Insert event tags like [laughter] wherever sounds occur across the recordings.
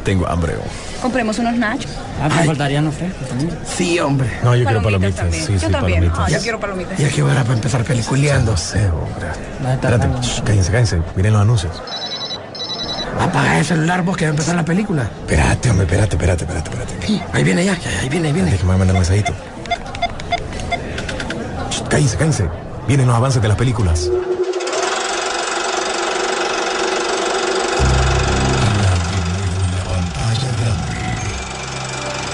tengo hambre. Compremos unos nachos. Ah, me faltarían los frescos también. Sí, hombre. No, yo quiero palomitas. también. Sí, Yo sí, también. palomitas. Ah, yo quiero palomitas. ¿Y a qué hora para empezar peliculeando? No sé, hombre. Espérate, shh, cállense, cállense. Miren los anuncios. Apaga el celular vos que va a empezar la película. Espérate, hombre, espérate, espérate, espérate, espérate. Ahí viene ya, ya, ahí viene, ahí viene. Déjame mandar un mensajito. Shh, Cállense, cállense. Vienen los avances de las películas.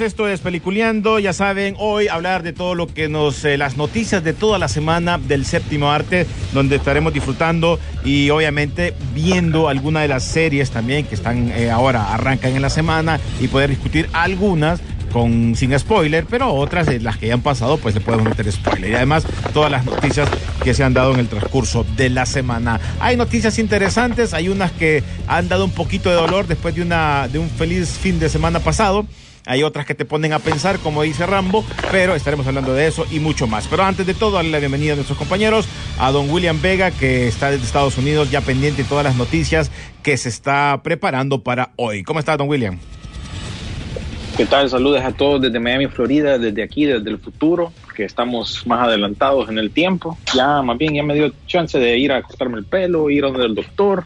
Esto es Peliculeando. Ya saben, hoy hablar de todo lo que nos. eh, las noticias de toda la semana del séptimo arte, donde estaremos disfrutando y obviamente viendo algunas de las series también que están eh, ahora, arrancan en la semana y poder discutir algunas. Con, sin spoiler, pero otras de las que ya han pasado, pues le podemos meter spoiler. Y además, todas las noticias que se han dado en el transcurso de la semana. Hay noticias interesantes, hay unas que han dado un poquito de dolor después de, una, de un feliz fin de semana pasado. Hay otras que te ponen a pensar, como dice Rambo, pero estaremos hablando de eso y mucho más. Pero antes de todo, darle la bienvenida a nuestros compañeros, a don William Vega, que está desde Estados Unidos ya pendiente de todas las noticias que se está preparando para hoy. ¿Cómo está, don William? ¿Qué tal? Saludos a todos desde Miami, Florida, desde aquí, desde el futuro, que estamos más adelantados en el tiempo. Ya, más bien, ya me dio chance de ir a cortarme el pelo, ir a donde el doctor.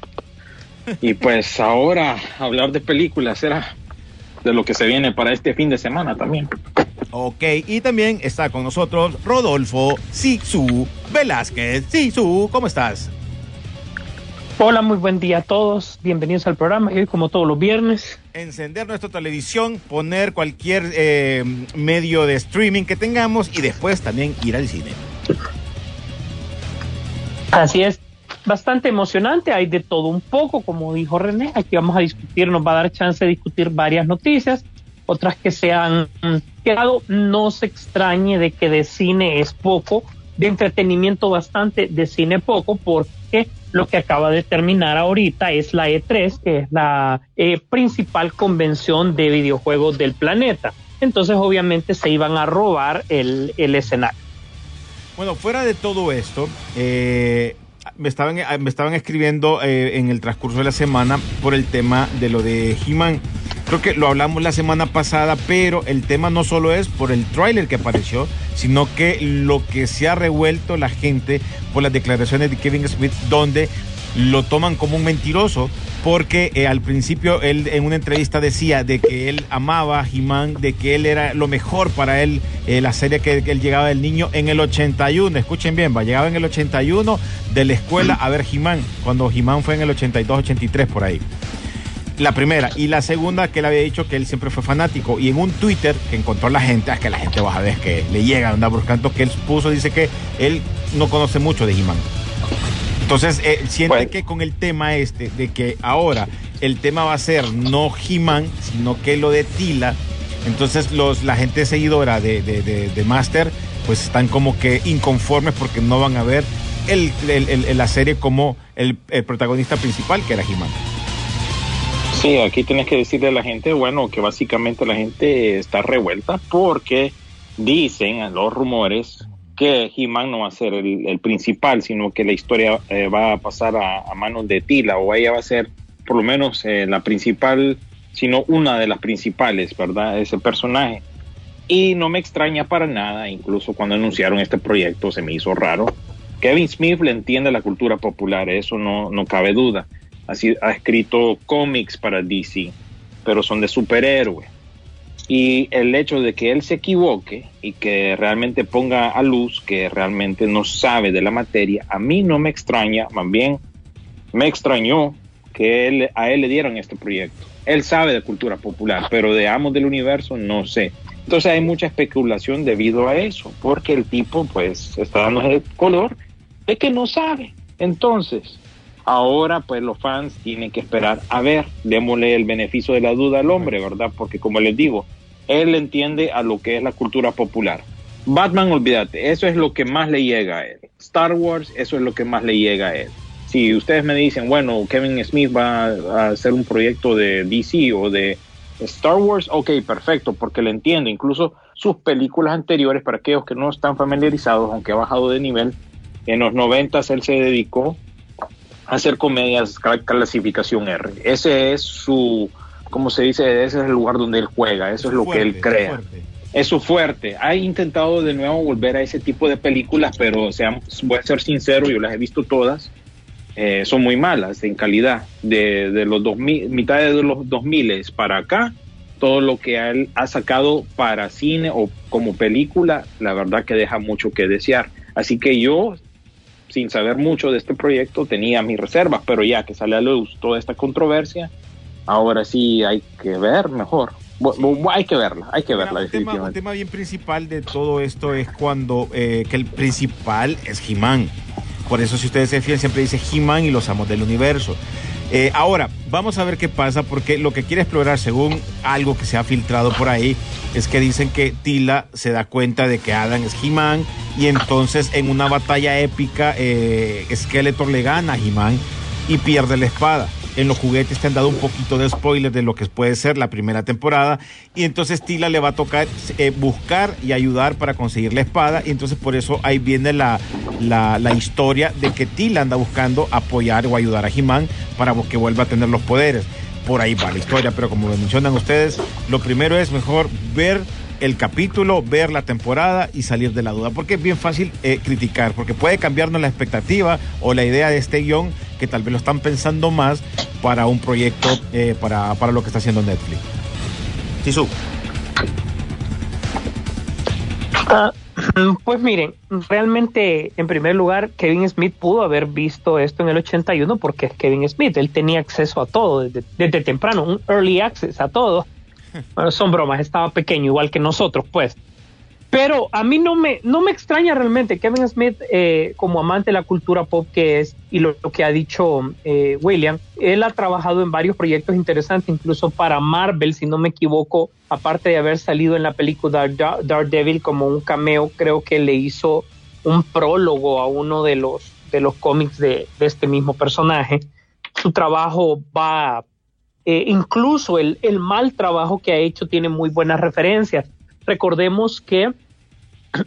Y pues ahora hablar de películas era de lo que se viene para este fin de semana también. Ok, y también está con nosotros Rodolfo Sisu Velázquez. Sisu, ¿cómo estás? Hola, muy buen día a todos. Bienvenidos al programa. Y hoy, como todos los viernes, Encender nuestra televisión, poner cualquier eh, medio de streaming que tengamos y después también ir al cine. así es, bastante emocionante. Hay de todo un poco, como dijo René. Aquí vamos a discutir, nos va a dar chance de discutir varias noticias, otras que se han quedado. No se extrañe de que de cine es poco, de entretenimiento bastante, de cine poco, porque lo que acaba de terminar ahorita es la E3, que es la eh, principal convención de videojuegos del planeta. Entonces, obviamente, se iban a robar el, el escenario. Bueno, fuera de todo esto, eh, me, estaban, eh, me estaban escribiendo eh, en el transcurso de la semana por el tema de lo de He-Man. Creo que lo hablamos la semana pasada, pero el tema no solo es por el tráiler que apareció, sino que lo que se ha revuelto la gente por las declaraciones de Kevin Smith, donde lo toman como un mentiroso, porque eh, al principio él en una entrevista decía de que él amaba a He-Man, de que él era lo mejor para él, eh, la serie que, él llegaba del niño en el 81, escuchen bien, va, llegaba en el 81 de la escuela a ver He-Man, cuando He-Man fue en el 82, 83 por ahí. La primera. Y la segunda, que él había dicho que él siempre fue fanático. Y en un Twitter que encontró la gente, es que la gente vas a ver que le llega, anda buscando, que él puso, dice que él no conoce mucho de He-Man. Entonces, eh, siente Bueno. que con el tema este, de que ahora el tema va a ser no He-Man, sino que lo de Tila, entonces los, la gente seguidora de, de, de- de Master, pues están como que inconformes porque no van a ver el, el- el- la serie como el, el protagonista principal, que era He-Man. Sí, aquí tienes que decirle a la gente, bueno, que básicamente la gente está revuelta porque dicen los rumores que He-Man no va a ser el, principal, sino que la historia eh, va a pasar a, a manos de Tila o ella va a ser por lo menos eh, la principal, sino una de las principales, ¿verdad? Ese personaje. Y no me extraña para nada, incluso cuando anunciaron este proyecto se me hizo raro. Kevin Smith le entiende la cultura popular, eso no, no cabe duda. Así ha escrito cómics para DC, pero son de superhéroes. Y el hecho de que él se equivoque y que realmente ponga a luz que realmente no sabe de la materia, a mí no me extraña, más bien me extrañó que él, a él le dieron este proyecto. Él sabe de cultura popular, pero de Amos del Universo no sé. Entonces hay mucha especulación debido a eso, porque el tipo pues está dando el color de que no sabe. Entonces, ahora pues los fans tienen que esperar a ver, démosle el beneficio de la duda al hombre, ¿verdad? Porque como les digo, él entiende a lo que es la cultura popular. Batman, olvídate, eso es lo que más le llega a él. Star Wars, eso es lo que más le llega a él. Si ustedes me dicen, bueno, Kevin Smith va a hacer un proyecto de DC o de Star Wars, ok, perfecto, porque le entiendo. Incluso sus películas anteriores, para aquellos que no están familiarizados, aunque ha bajado de nivel, en los 90 él se dedicó a hacer comedias clasificación R. Ese es su, como se dice, ese es el lugar donde él juega, eso es lo que él crea. Es su fuerte. Ha intentado de nuevo volver a ese tipo de películas, pero sea, voy a ser sincero, yo las he visto todas eh, son muy malas en calidad. De, de los 2000, mitad de los 2000 para acá, todo lo que él ha sacado para cine o como película, la verdad que deja mucho que desear. Así que yo, sin saber mucho de este proyecto, tenía mis reservas, pero ya que sale a luz toda esta controversia, ahora sí hay que ver mejor. hay que verla, hay que verla. Un tema, un tema bien principal de todo esto es cuando eh, que el principal es Jimán. Por eso, si ustedes se fijan, siempre dice He-Man y los amos del universo. Eh, ahora, vamos a ver qué pasa, porque lo que quiere explorar, según algo que se ha filtrado por ahí, es que dicen que Tila se da cuenta de que Adam es He-Man y entonces en una batalla épica eh, Skeletor le gana a He-Man y pierde la espada en los juguetes te han dado un poquito de spoiler de lo que puede ser la primera temporada. Y entonces Tila le va a tocar eh, buscar y ayudar para conseguir la espada. Y entonces por eso ahí viene la, la, historia de que Tila anda buscando apoyar o ayudar a He-Man para que vuelva a tener los poderes. Por ahí va la historia, pero como lo mencionan ustedes, lo primero es mejor ver el capítulo, ver la temporada y salir de la duda, porque es bien fácil eh, criticar, porque puede cambiarnos la expectativa o la idea de este guion que tal vez lo están pensando más para un proyecto, eh, para, para, lo que está haciendo Netflix. Sisu. Ah, [clears throat] pues miren, realmente, en primer lugar, Kevin Smith pudo haber visto esto en el 81 porque es Kevin Smith, él tenía acceso a todo desde, desde temprano, un early access a todo [laughs] bueno, son bromas, estaba pequeño, igual que nosotros, pues. Pero a mí no me, no me extraña realmente Kevin Smith, eh, como amante de la cultura pop que es, y lo, que ha dicho eh, William, él ha trabajado en varios proyectos interesantes, incluso para Marvel, si no me equivoco, aparte de haber salido en la película Daredevil como un cameo, creo que le hizo un prólogo a uno de los, de los cómics de, de este mismo personaje. Su trabajo va eh, incluso el, mal trabajo que ha hecho tiene muy buenas referencias. Recordemos que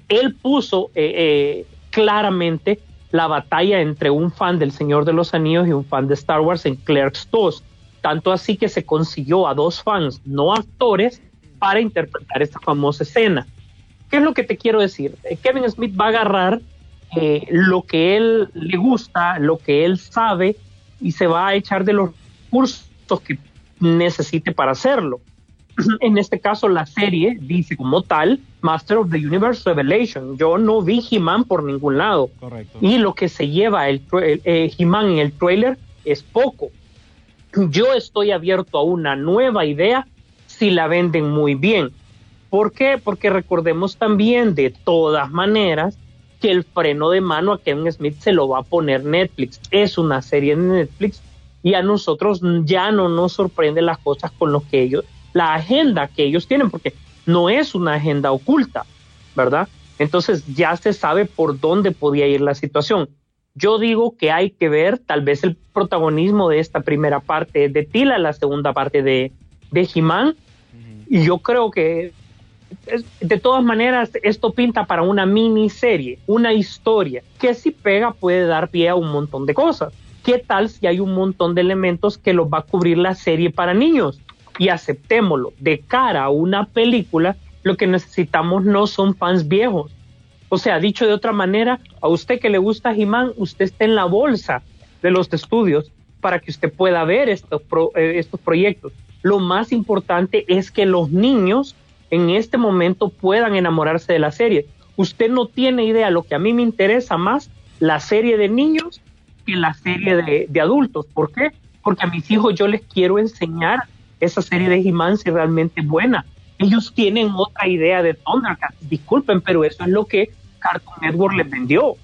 él puso eh, eh, claramente la batalla entre un fan del Señor de los Anillos y un fan de Star Wars en Clerks 2. Tanto así que se consiguió a dos fans, no actores, para interpretar esta famosa escena. ¿Qué es lo que te quiero decir? Kevin Smith va a agarrar lo que él le gusta, lo que él sabe, y se va a echar de los cursos que necesite para hacerlo. [clears throat] En este caso, la serie dice como tal Master of the Universe Revelation. Yo no vi He-Man por ningún lado. Y lo que se lleva el, eh, He-Man en el trailer es poco. Yo estoy abierto a una nueva idea si la venden muy bien. ¿Por qué? Porque recordemos también de todas maneras que el freno de mano a Kevin Smith se lo va a poner Netflix. Es una serie de Netflix y a nosotros ya no nos sorprende las cosas con lo que ellos, la agenda que ellos tienen, porque no es una agenda oculta, ¿verdad? Entonces ya se sabe por dónde podía ir la situación. Yo digo que hay que ver tal vez el protagonismo de esta primera parte de Tila, la segunda parte de, de Jimán, y yo creo que de todas maneras esto pinta para una miniserie, una historia, que si pega puede dar pie a un montón de cosas. ¿Qué tal si hay un montón de elementos que los va a cubrir la serie para niños? Y aceptémoslo, de cara a una película, lo que necesitamos no son fans viejos. O sea, dicho de otra manera, a usted que le gusta He-Man, usted está en la bolsa de los estudios para que usted pueda ver estos, eh, estos proyectos. Lo más importante es que los niños en este momento puedan enamorarse de la serie. Usted no tiene idea, lo que a mí me interesa más, la serie de niños que la serie de, de adultos. ¿Por qué? Porque a mis hijos yo les quiero enseñar esa serie de He-Man si realmente es buena. Ellos tienen otra idea de Thundercats, disculpen, pero eso es lo que Cartoon Network les vendió.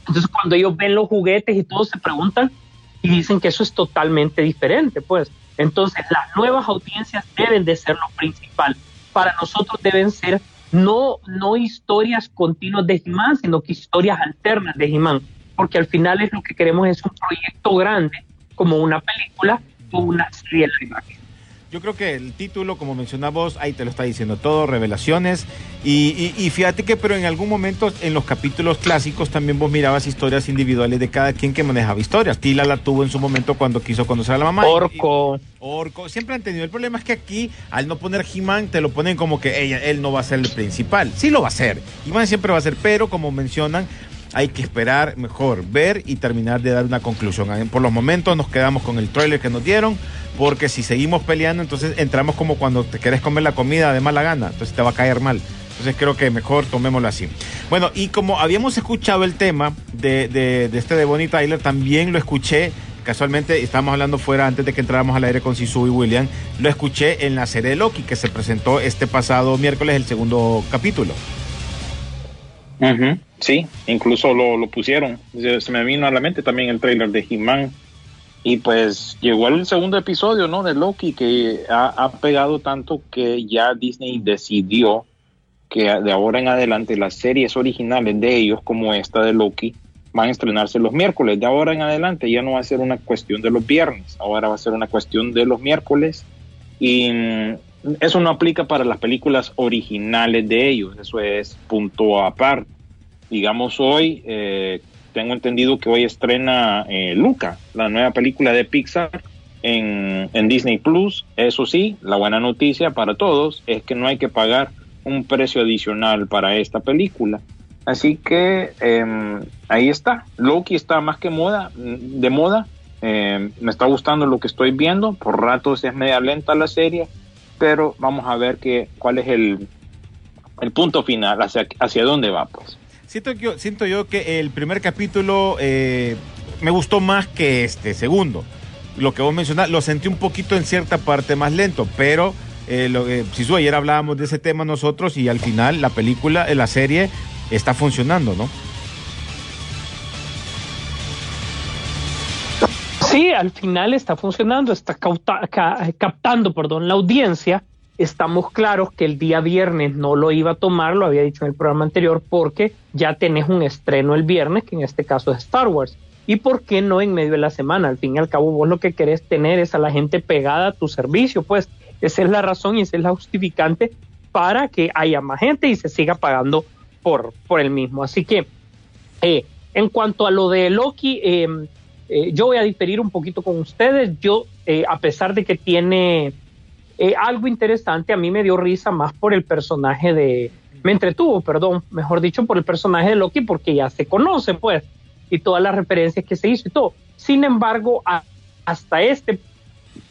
Entonces cuando ellos ven los juguetes y todos se preguntan y dicen que eso es totalmente diferente, pues. Entonces las nuevas audiencias deben de ser lo principal. Para nosotros deben ser no, no historias continuas de He-Man, sino que historias alternas de He-Man, porque al final es lo que queremos es un proyecto grande, como una película o una serie imagen. Yo creo que el título, como mencionabas, ahí te lo está diciendo todo, revelaciones. Y, y, fíjate que, pero en algún momento en los capítulos clásicos también vos mirabas historias individuales de cada quien que manejaba historias. Tila la tuvo en su momento cuando quiso conocer a la mamá. Orco. Orco. Siempre han tenido. El problema es que aquí, al no poner He-Man, te lo ponen como que ella, él no va a ser el principal. Sí lo va a ser. He-Man siempre va a ser, pero como mencionan, hay que esperar mejor, ver y terminar de dar una conclusión. Por los momentos nos quedamos con el trailer que nos dieron porque si seguimos peleando, entonces entramos como cuando te quieres comer la comida de mala gana, entonces te va a caer mal. Entonces creo que mejor tomémoslo así. Bueno, y como habíamos escuchado el tema de, de, este de Bonnie Tyler, también lo escuché casualmente estamos hablando fuera antes de que entráramos al aire con Sisu y William, lo escuché en la serie de Loki que se presentó este pasado miércoles, el segundo capítulo. Sí, incluso lo, lo, pusieron. Se me vino a la mente también el trailer de He-Man y pues llegó el segundo episodio, ¿no? De Loki, que ha, pegado tanto que ya Disney decidió que de ahora en adelante las series originales de ellos, como esta de Loki, van a estrenarse los miércoles. De ahora en adelante ya no va a ser una cuestión de los viernes, ahora va a ser una cuestión de los miércoles. Y eso no aplica para las películas originales de ellos, eso es punto aparte. Digamos hoy, eh, tengo entendido que hoy estrena eh, Luca, la nueva película de Pixar en, Disney Plus. Eso sí, la buena noticia para todos es que no hay que pagar un precio adicional para esta película. Así que em, ahí está. Loki está más que moda, de moda. Em, me está gustando lo que estoy viendo. Por ratos es media lenta la serie, pero vamos a ver que, cuál es el, el punto final, hacia, hacia dónde va, pues. Siento, que, siento yo que el primer capítulo eh, me gustó más que este segundo. Lo que vos mencionás, lo sentí un poquito en cierta parte más lento, pero eh, lo, eh, ayer hablábamos de ese tema nosotros y al final la película, la serie está funcionando, ¿no? Sí, al final está funcionando, está captando, perdón, la audiencia estamos claros que el día viernes no lo iba a tomar, lo había dicho en el programa anterior, porque ya tenés un estreno el viernes, que en este caso es Star Wars. ¿Y por qué no en medio de la semana? Al fin y al cabo, vos lo que querés tener es a la gente pegada a tu servicio, pues esa es la razón y esa es la justificante para que haya más gente y se siga pagando por, por el mismo. Así que, eh, en cuanto a lo de Loki, em, eh, yo voy a diferir un poquito con ustedes. Yo, eh, a pesar de que tiene eh, algo interesante, a mí me dio risa más por el personaje de, me entretuvo, perdón, mejor dicho, por el personaje de Loki, porque ya se conoce, pues, y todas las referencias que se hizo y todo. Sin embargo, hasta este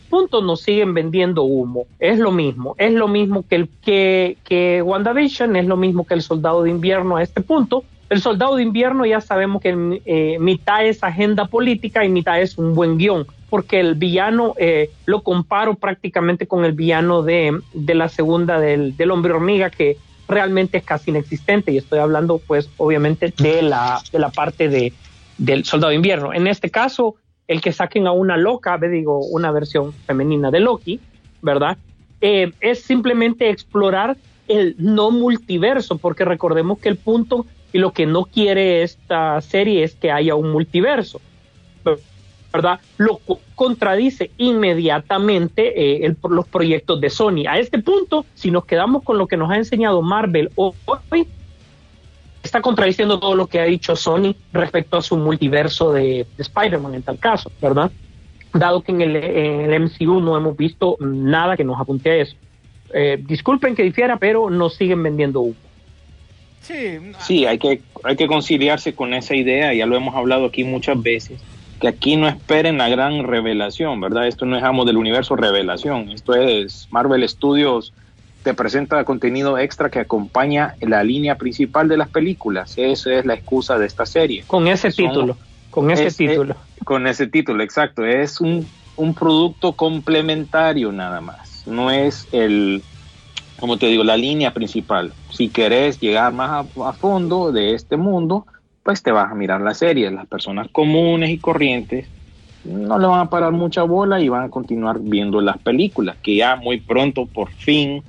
punto nos siguen vendiendo humo. Es lo mismo, es lo mismo que, el, que, que WandaVision, es lo mismo que el Soldado de Invierno a este punto. El Soldado de Invierno ya sabemos que eh, mitad es agenda política y mitad es un buen guion porque el villano eh, lo comparo prácticamente con el villano de, la segunda del, hombre hormiga, que realmente es casi inexistente, y estoy hablando pues obviamente de la, de la parte de, del soldado de invierno. En este caso, el que saquen a una loca, digo, una versión femenina de Loki, ¿verdad? Eh, es simplemente explorar el no multiverso, porque recordemos que el punto y lo que no quiere esta serie es que haya un multiverso. ¿verdad? Lo contradice inmediatamente eh, los proyectos de Sony. A este punto, si nos quedamos con lo que nos ha enseñado Marvel hoy, está contradiciendo todo lo que ha dicho Sony respecto a su multiverso de, Spider-Man en tal caso, ¿verdad? Dado que en el, MCU no hemos visto nada que nos apunte a eso. Eh, disculpen que difiera, pero nos siguen vendiendo. Sí, sí hay, que, hay que conciliarse con esa idea, ya lo hemos hablado aquí muchas veces que aquí no esperen la gran revelación, ¿verdad? Esto no es Amo del Universo revelación, esto es Marvel Studios te presenta contenido extra que acompaña la línea principal de las películas. Esa es la excusa de esta serie. Con ese Son- título, con ese es- título. es- con ese título, exacto. Es un, un producto complementario nada más. No es el, como te digo, la línea principal. Si querés llegar más a, fondo de este mundo, pues te vas a mirar la serie. Las personas comunes y corrientes no le van a parar mucha bola y van a continuar viendo las películas, que ya muy pronto, por fin,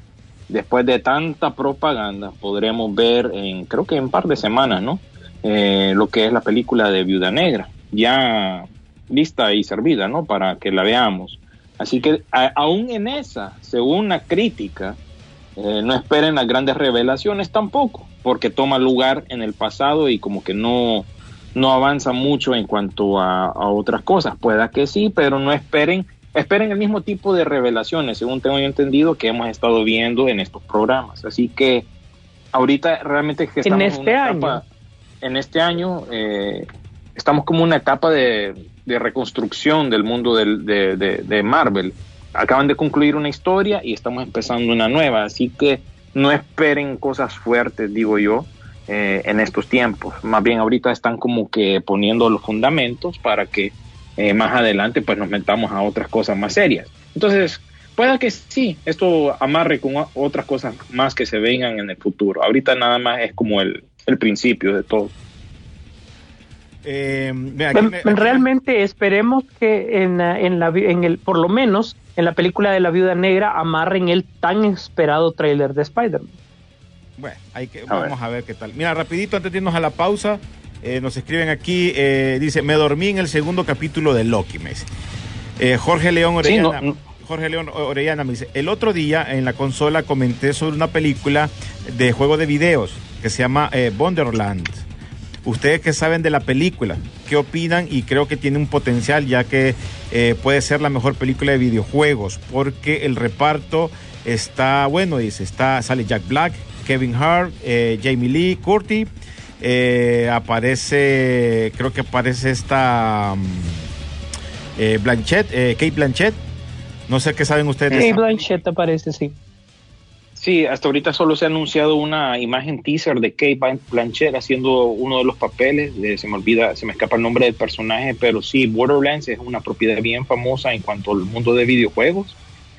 después de tanta propaganda, podremos ver en, creo que en un par de semanas, ¿no? Eh, lo que es la película de Viuda Negra, ya lista y servida, ¿no? Para que la veamos. Así que aún en esa, según la crítica, eh, no esperen las grandes revelaciones tampoco, porque toma lugar en el pasado y como que no, no avanza mucho en cuanto a, a otras cosas. Pueda que sí, pero no esperen, esperen el mismo tipo de revelaciones, según tengo yo entendido, que hemos estado viendo en estos programas. Así que ahorita realmente es que En estamos este una año. etapa- en este año eh, estamos como una etapa de, de reconstrucción del mundo del- de, de- de Marvel. Acaban de concluir una historia y estamos empezando una nueva, así que no esperen cosas fuertes, digo yo, eh, en estos tiempos. Más bien ahorita están como que poniendo los fundamentos para que eh, más adelante pues nos metamos a otras cosas más serias. Entonces, pueda que sí, esto amarre con otras cosas más que se vengan en el futuro. Ahorita nada más es como el, el principio de todo. Eh, aquí aquí Realmente esperemos que en, la- en, la, en el, por lo menos en la película de la Viuda Negra amarren el tan esperado tráiler de Spider-Man. Bueno, hay que, A vamos a ver qué tal. Mira, rapidito, antes de irnos a la pausa, eh, nos escriben aquí, eh, dice, me dormí en el segundo capítulo de Loki, me dice. Eh, Jorge León Sí, Orellana. no, no. Jorge León Orellana me dice, el otro día en la consola comenté sobre una película de juego de videos que se llama eh, Wonderland. Ustedes que saben de la película, ¿qué opinan? Y creo que tiene un potencial ya que eh, puede ser la mejor película de videojuegos porque el reparto está bueno, dice, está sale Jack Black, Kevin Hart, eh, Jamie Lee Curtis, eh, aparece, creo que aparece esta mm, eh, Blanchett, eh, Kate Blanchett. No sé qué saben ustedes esa. Blanchett aparece, sí. Sí, hasta ahorita solo se ha anunciado una imagen teaser de Kate Blan- Blanchett haciendo uno de los papeles. de- se me olvida, se me escapa el nombre del personaje, pero sí, Borderlands es una propiedad bien famosa en cuanto al mundo de videojuegos.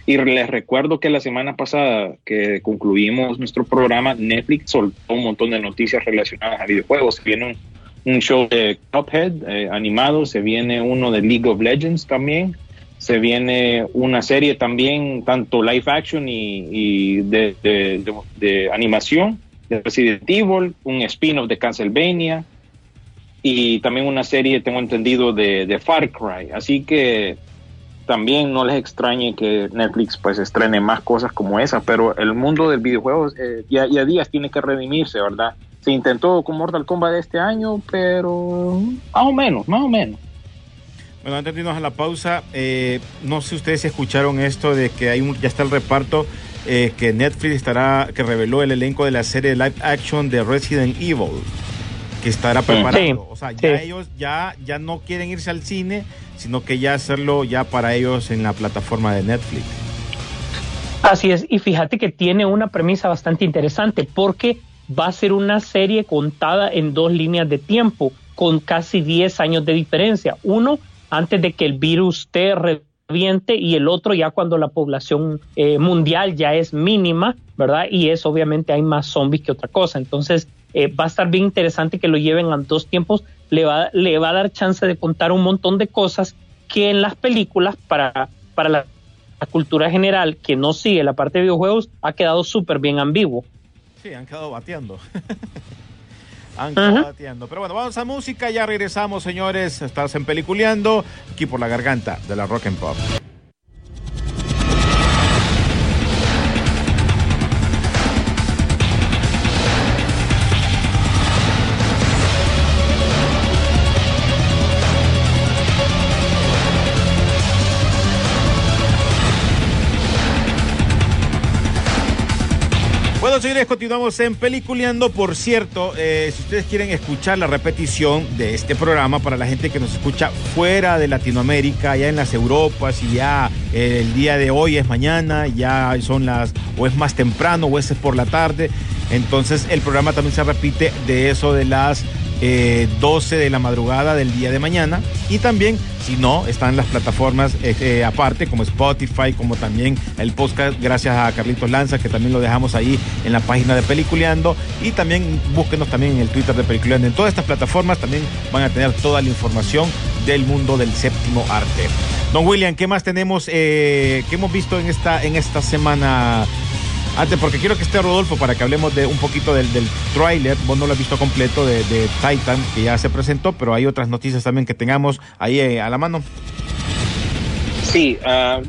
Y les recuerdo que la semana pasada que concluimos nuestro programa, Netflix soltó un montón de noticias relacionadas a videojuegos. Se viene un, un show de Cuphead eh, animado, se viene uno de League of Legends también se viene una serie también, tanto live action y, de, animación, de Resident Evil, un spin-off de Castlevania y también una serie, tengo entendido, de, Far Cry. Así que también no les extrañe que Netflix pues estrene más cosas como esa, pero el mundo del videojuego ya, ya días tiene que redimirse, ¿verdad? Se intentó con Mortal Kombat este año, pero más o menos, más o menos. Bueno, antes de irnos a la pausa, eh, no sé si ustedes escucharon esto de que hay un, ya está el reparto eh, que Netflix estará, que reveló el elenco de la serie live action de Resident Evil, que estará preparando. Sí, o sea, ya sí. ellos ya, ya no quieren irse al cine, sino que ya hacerlo ya para ellos en la plataforma de Netflix. Así es, y fíjate que tiene una premisa bastante interesante porque va a ser una serie contada en dos líneas de tiempo, con casi 10 años de diferencia. Uno antes de que el virus te reviente y el otro ya cuando la población eh, mundial ya es mínima, ¿verdad? Y es obviamente hay más zombies que otra cosa. Entonces eh, va a estar bien interesante que lo lleven a dos tiempos, le va, le va a dar chance de contar un montón de cosas que en las películas para, para la cultura general que no sigue la parte de videojuegos ha quedado súper bien ambiguo. Sí, han quedado bateando. [laughs] han. Pero bueno, vamos a música, ya regresamos, señores. Estás en Peliculeando, aquí por la garganta de la Rock and Pop. Bueno, señores, continuamos en Peliculeando. Por cierto, eh, si ustedes quieren escuchar la repetición de este programa para la gente que nos escucha fuera de Latinoamérica, ya en las Europas, y ya eh, el día de hoy es mañana, ya son las, o es más temprano, o es por la tarde. Entonces, el programa también se repite de eso de las eh, 12 de la madrugada del día de mañana. Y también, si no, están las plataformas eh, eh, aparte, como Spotify, como también el podcast, gracias a Carlitos Lanza, que también lo dejamos ahí en la página de Peliculeando. Y también búsquenos también en el Twitter de Peliculeando. En todas estas plataformas también van a tener toda la información del mundo del séptimo arte. Don William, ¿qué más tenemos? Eh, ¿Qué hemos visto en esta, en esta semana? Antes, porque quiero que esté Rodolfo para que hablemos de un poquito del, del tráiler. Vos no lo has visto completo de, de Titan, que ya se presentó, pero hay otras noticias también que tengamos ahí eh, a la mano. Sí,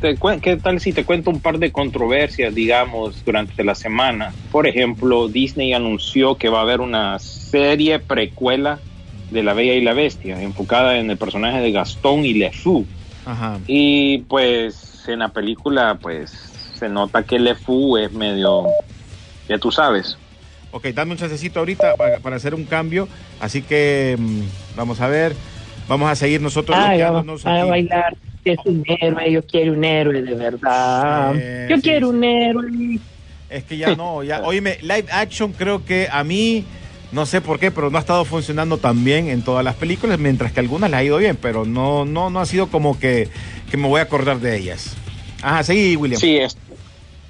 te cuen- ¿qué tal si te cuento un par de controversias, digamos, durante la semana? Por ejemplo, Disney anunció que va a haber una serie precuela de La Bella y la Bestia, enfocada en el personaje de Gastón y Le Fou. Ajá. Y pues en la película, pues se nota que Le Fou es medio, ya tú sabes. Ok, dame un chancecito ahorita para, para hacer un cambio. Así que mm, vamos a ver. Vamos a seguir nosotros Ay, bloqueándonos vamos a bailar. Es un héroe, yo quiero un héroe de verdad. Sí, yo sí, quiero sí. un héroe. Es que ya no, ya, [laughs] oíme, live action creo que a mí, no sé por qué, pero no ha estado funcionando tan bien en todas las películas, mientras que algunas les ha ido bien, pero no, no, no ha sido como que, que me voy a acordar de ellas. Ajá, sí, William. Sí, es,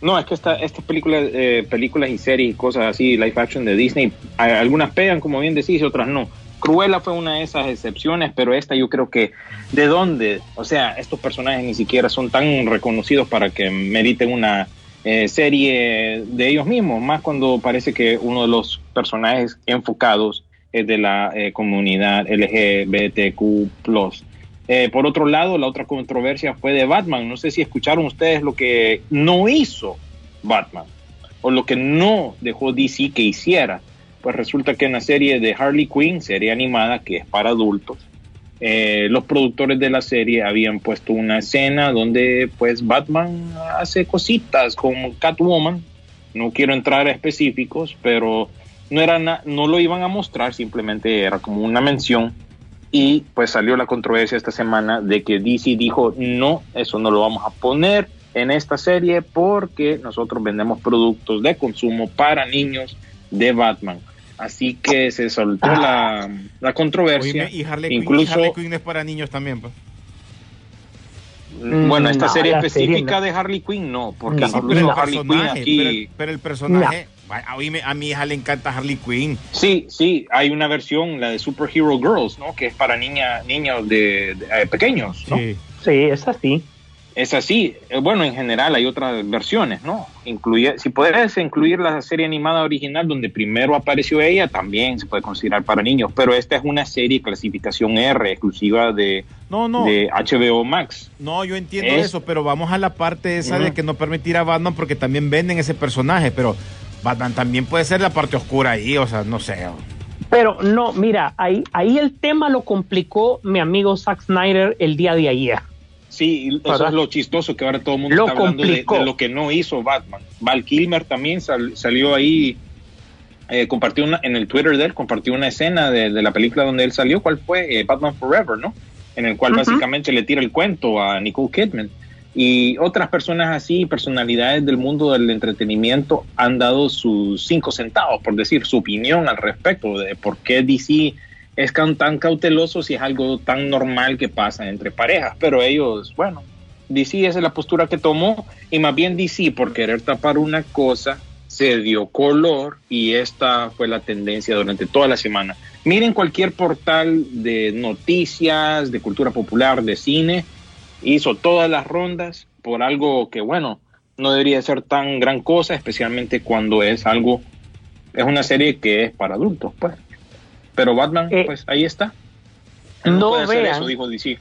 no, es que esta, estas películas, eh, películas y series y cosas así, live action de Disney, algunas pegan, como bien decís, otras no. Cruella fue una de esas excepciones, pero esta yo creo que, ¿de dónde? O sea, estos personajes ni siquiera son tan reconocidos para que meriten una eh, serie de ellos mismos, más cuando parece que uno de los personajes enfocados es de la eh, comunidad LGBTQ+. Eh, por otro lado, la otra controversia fue de Batman. No sé si escucharon ustedes lo que no hizo Batman o lo que no dejó DC que hiciera. Pues resulta que en la serie de Harley Quinn, serie animada que es para adultos, eh, los productores de la serie habían puesto una escena donde pues Batman hace cositas con Catwoman. No quiero entrar a específicos, pero no, era no lo iban a mostrar, simplemente era como una mención y pues salió la controversia esta semana de que DC dijo, no, eso no lo vamos a poner en esta serie porque nosotros vendemos productos de consumo para niños de Batman. Así que se soltó la, la controversia. Oíme, y Harley, Quinn, Incluso, Harley Quinn es para niños también, pues. mm, bueno, esta No, serie específica serie de Harley Quinn no, porque No, pero el Harley Quinn personaje, aquí... pero, el- pero el personaje, vaya, oíme, a mi hija le encanta Harley Quinn. Sí, sí, hay una versión, la de Superhero Girls, ¿no? Que es para niña, niños de, de- eh, pequeños, ¿no? Sí. Sí, es así. Es así. Eh, Bueno, en general hay otras versiones, ¿no? Incluye, si puedes incluir la serie animada original donde primero apareció ella, también se puede considerar para niños. Pero esta es una serie clasificación R, exclusiva de, No, no, de HBO Max. no, yo entiendo Es- eso, pero vamos a la parte esa de que no permitir a Batman porque también venden ese personaje, pero Batman también puede ser la parte oscura ahí, o sea, no sé. Pero no, mira, ahí, ahí el tema lo complicó mi amigo Zack Snyder el día de ayer. Sí, y eso ¿Verdad? es lo chistoso que ahora todo el mundo Lo está hablando de, complicó. de lo que no hizo Batman. Val Kilmer también sal- salió ahí, eh, compartió una, en el Twitter de él, compartió una escena de, de la película donde él salió, ¿cuál fue? Eh, Batman Forever, ¿no? En el cual básicamente le tira el cuento a Nicole Kidman. Y otras personas así, personalidades del mundo del entretenimiento, han dado sus cinco centavos, por decir, su opinión al respecto de por qué DC es tan cauteloso si es algo tan normal que pasa entre parejas. Pero ellos, bueno, DC esa es la postura que tomó y más bien DC por querer tapar una cosa se dio color y esta fue la tendencia durante toda la semana. Miren cualquier portal de noticias, de cultura popular, de cine, hizo todas las rondas por algo que, bueno, no debería ser tan gran cosa, especialmente cuando es algo, es una serie que es para adultos, pues. Pero Batman, Eh, pues ahí está. No puede hacer vean. eso, dijo DC.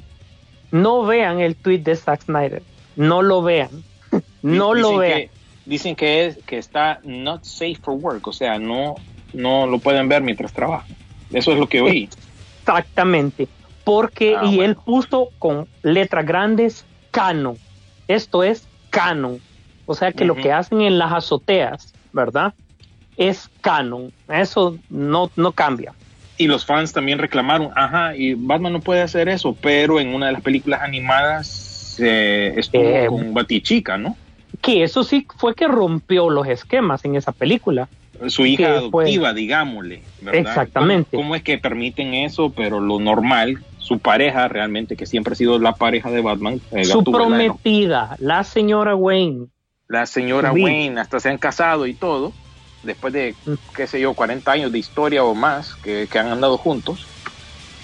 No vean el tweet de Zack Snyder. No lo vean. [laughs] No Dicen lo vean. que- dicen que es que está not safe for work, o sea, no no lo pueden ver mientras trabajan. Eso es lo que oí. Exactamente. Porque, Ah, y bueno. él puso con letras grandes, cano. Esto es cano. O sea que lo que hacen en las azoteas, ¿verdad? es canon. Eso no, no cambia. Y los fans también reclamaron, ajá, y Batman no puede hacer eso, pero en una de las películas animadas eh, estuvo Eh, con Batichica, ¿no? Que eso sí fue que rompió los esquemas en esa película. Su hija fue- adoptiva, digámosle. ¿verdad? Exactamente. ¿Cómo, cómo es que permiten eso? Pero lo normal, su pareja realmente, que siempre ha sido la pareja de Batman, eh, Su Gatúbela, ¿no? prometida, la señora Wayne. la señora Sí. Wayne, hasta se han casado y todo, después de, Mm. qué sé yo, 40 años de historia o más que, que han andado juntos.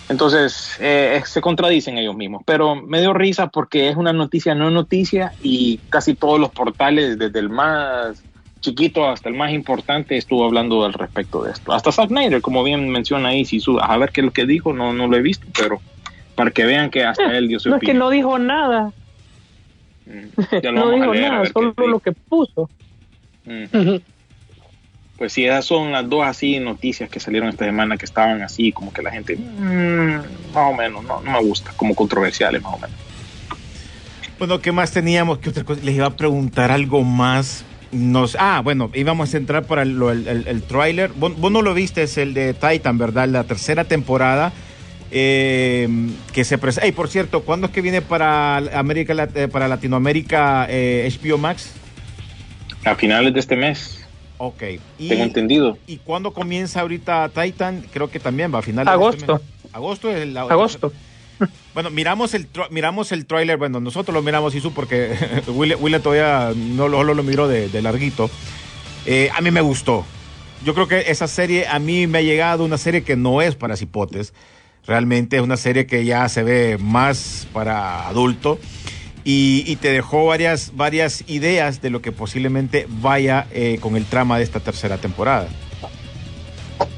Entonces, eh, se contradicen ellos mismos. Pero me dio risa porque es una noticia no noticia y casi todos los portales, desde el más chiquito hasta el más importante, estuvo hablando al respecto de esto. Hasta Zack Snyder, como bien menciona ahí, si su, a ver qué es lo que dijo, no, no lo he visto, pero para que vean que hasta él dio su [laughs] No es que no dijo nada, Mm, ya lo [laughs] no dijo leer, nada, solo lo que puso. Pues sí, esas son las dos así noticias que salieron esta semana que estaban así, como que la gente, mm, más o menos, no, no me gusta, como controversiales más o menos. Bueno, ¿qué más teníamos? ¿Qué otra cosa? Les iba a preguntar algo más. Nos, ah, bueno, íbamos a entrar para el, el, el- el tráiler. Vos, vos no lo viste, es el de Titan, ¿verdad? La tercera temporada. eh, que se presenta. Hey, por cierto, ¿cuándo es que viene para América eh, para Latinoamérica eh, HBO Max? A finales de este mes, Ok. Y, tengo entendido. ¿Y cuándo comienza ahorita Titan? Creo que también va a finales de Agosto. este mes. Agosto es la- Agosto. Bueno, miramos el miramos el tráiler, bueno, nosotros lo miramos Isu porque [laughs] Will, Will todavía no lo, solo lo miró de, de larguito. Eh, a mí me gustó. Yo creo que esa serie a mí me ha llegado una serie que no es para cipotes. Realmente es una serie que ya se ve más para adulto y, y te dejó varias, varias ideas de lo que posiblemente vaya eh, con el trama de esta tercera temporada.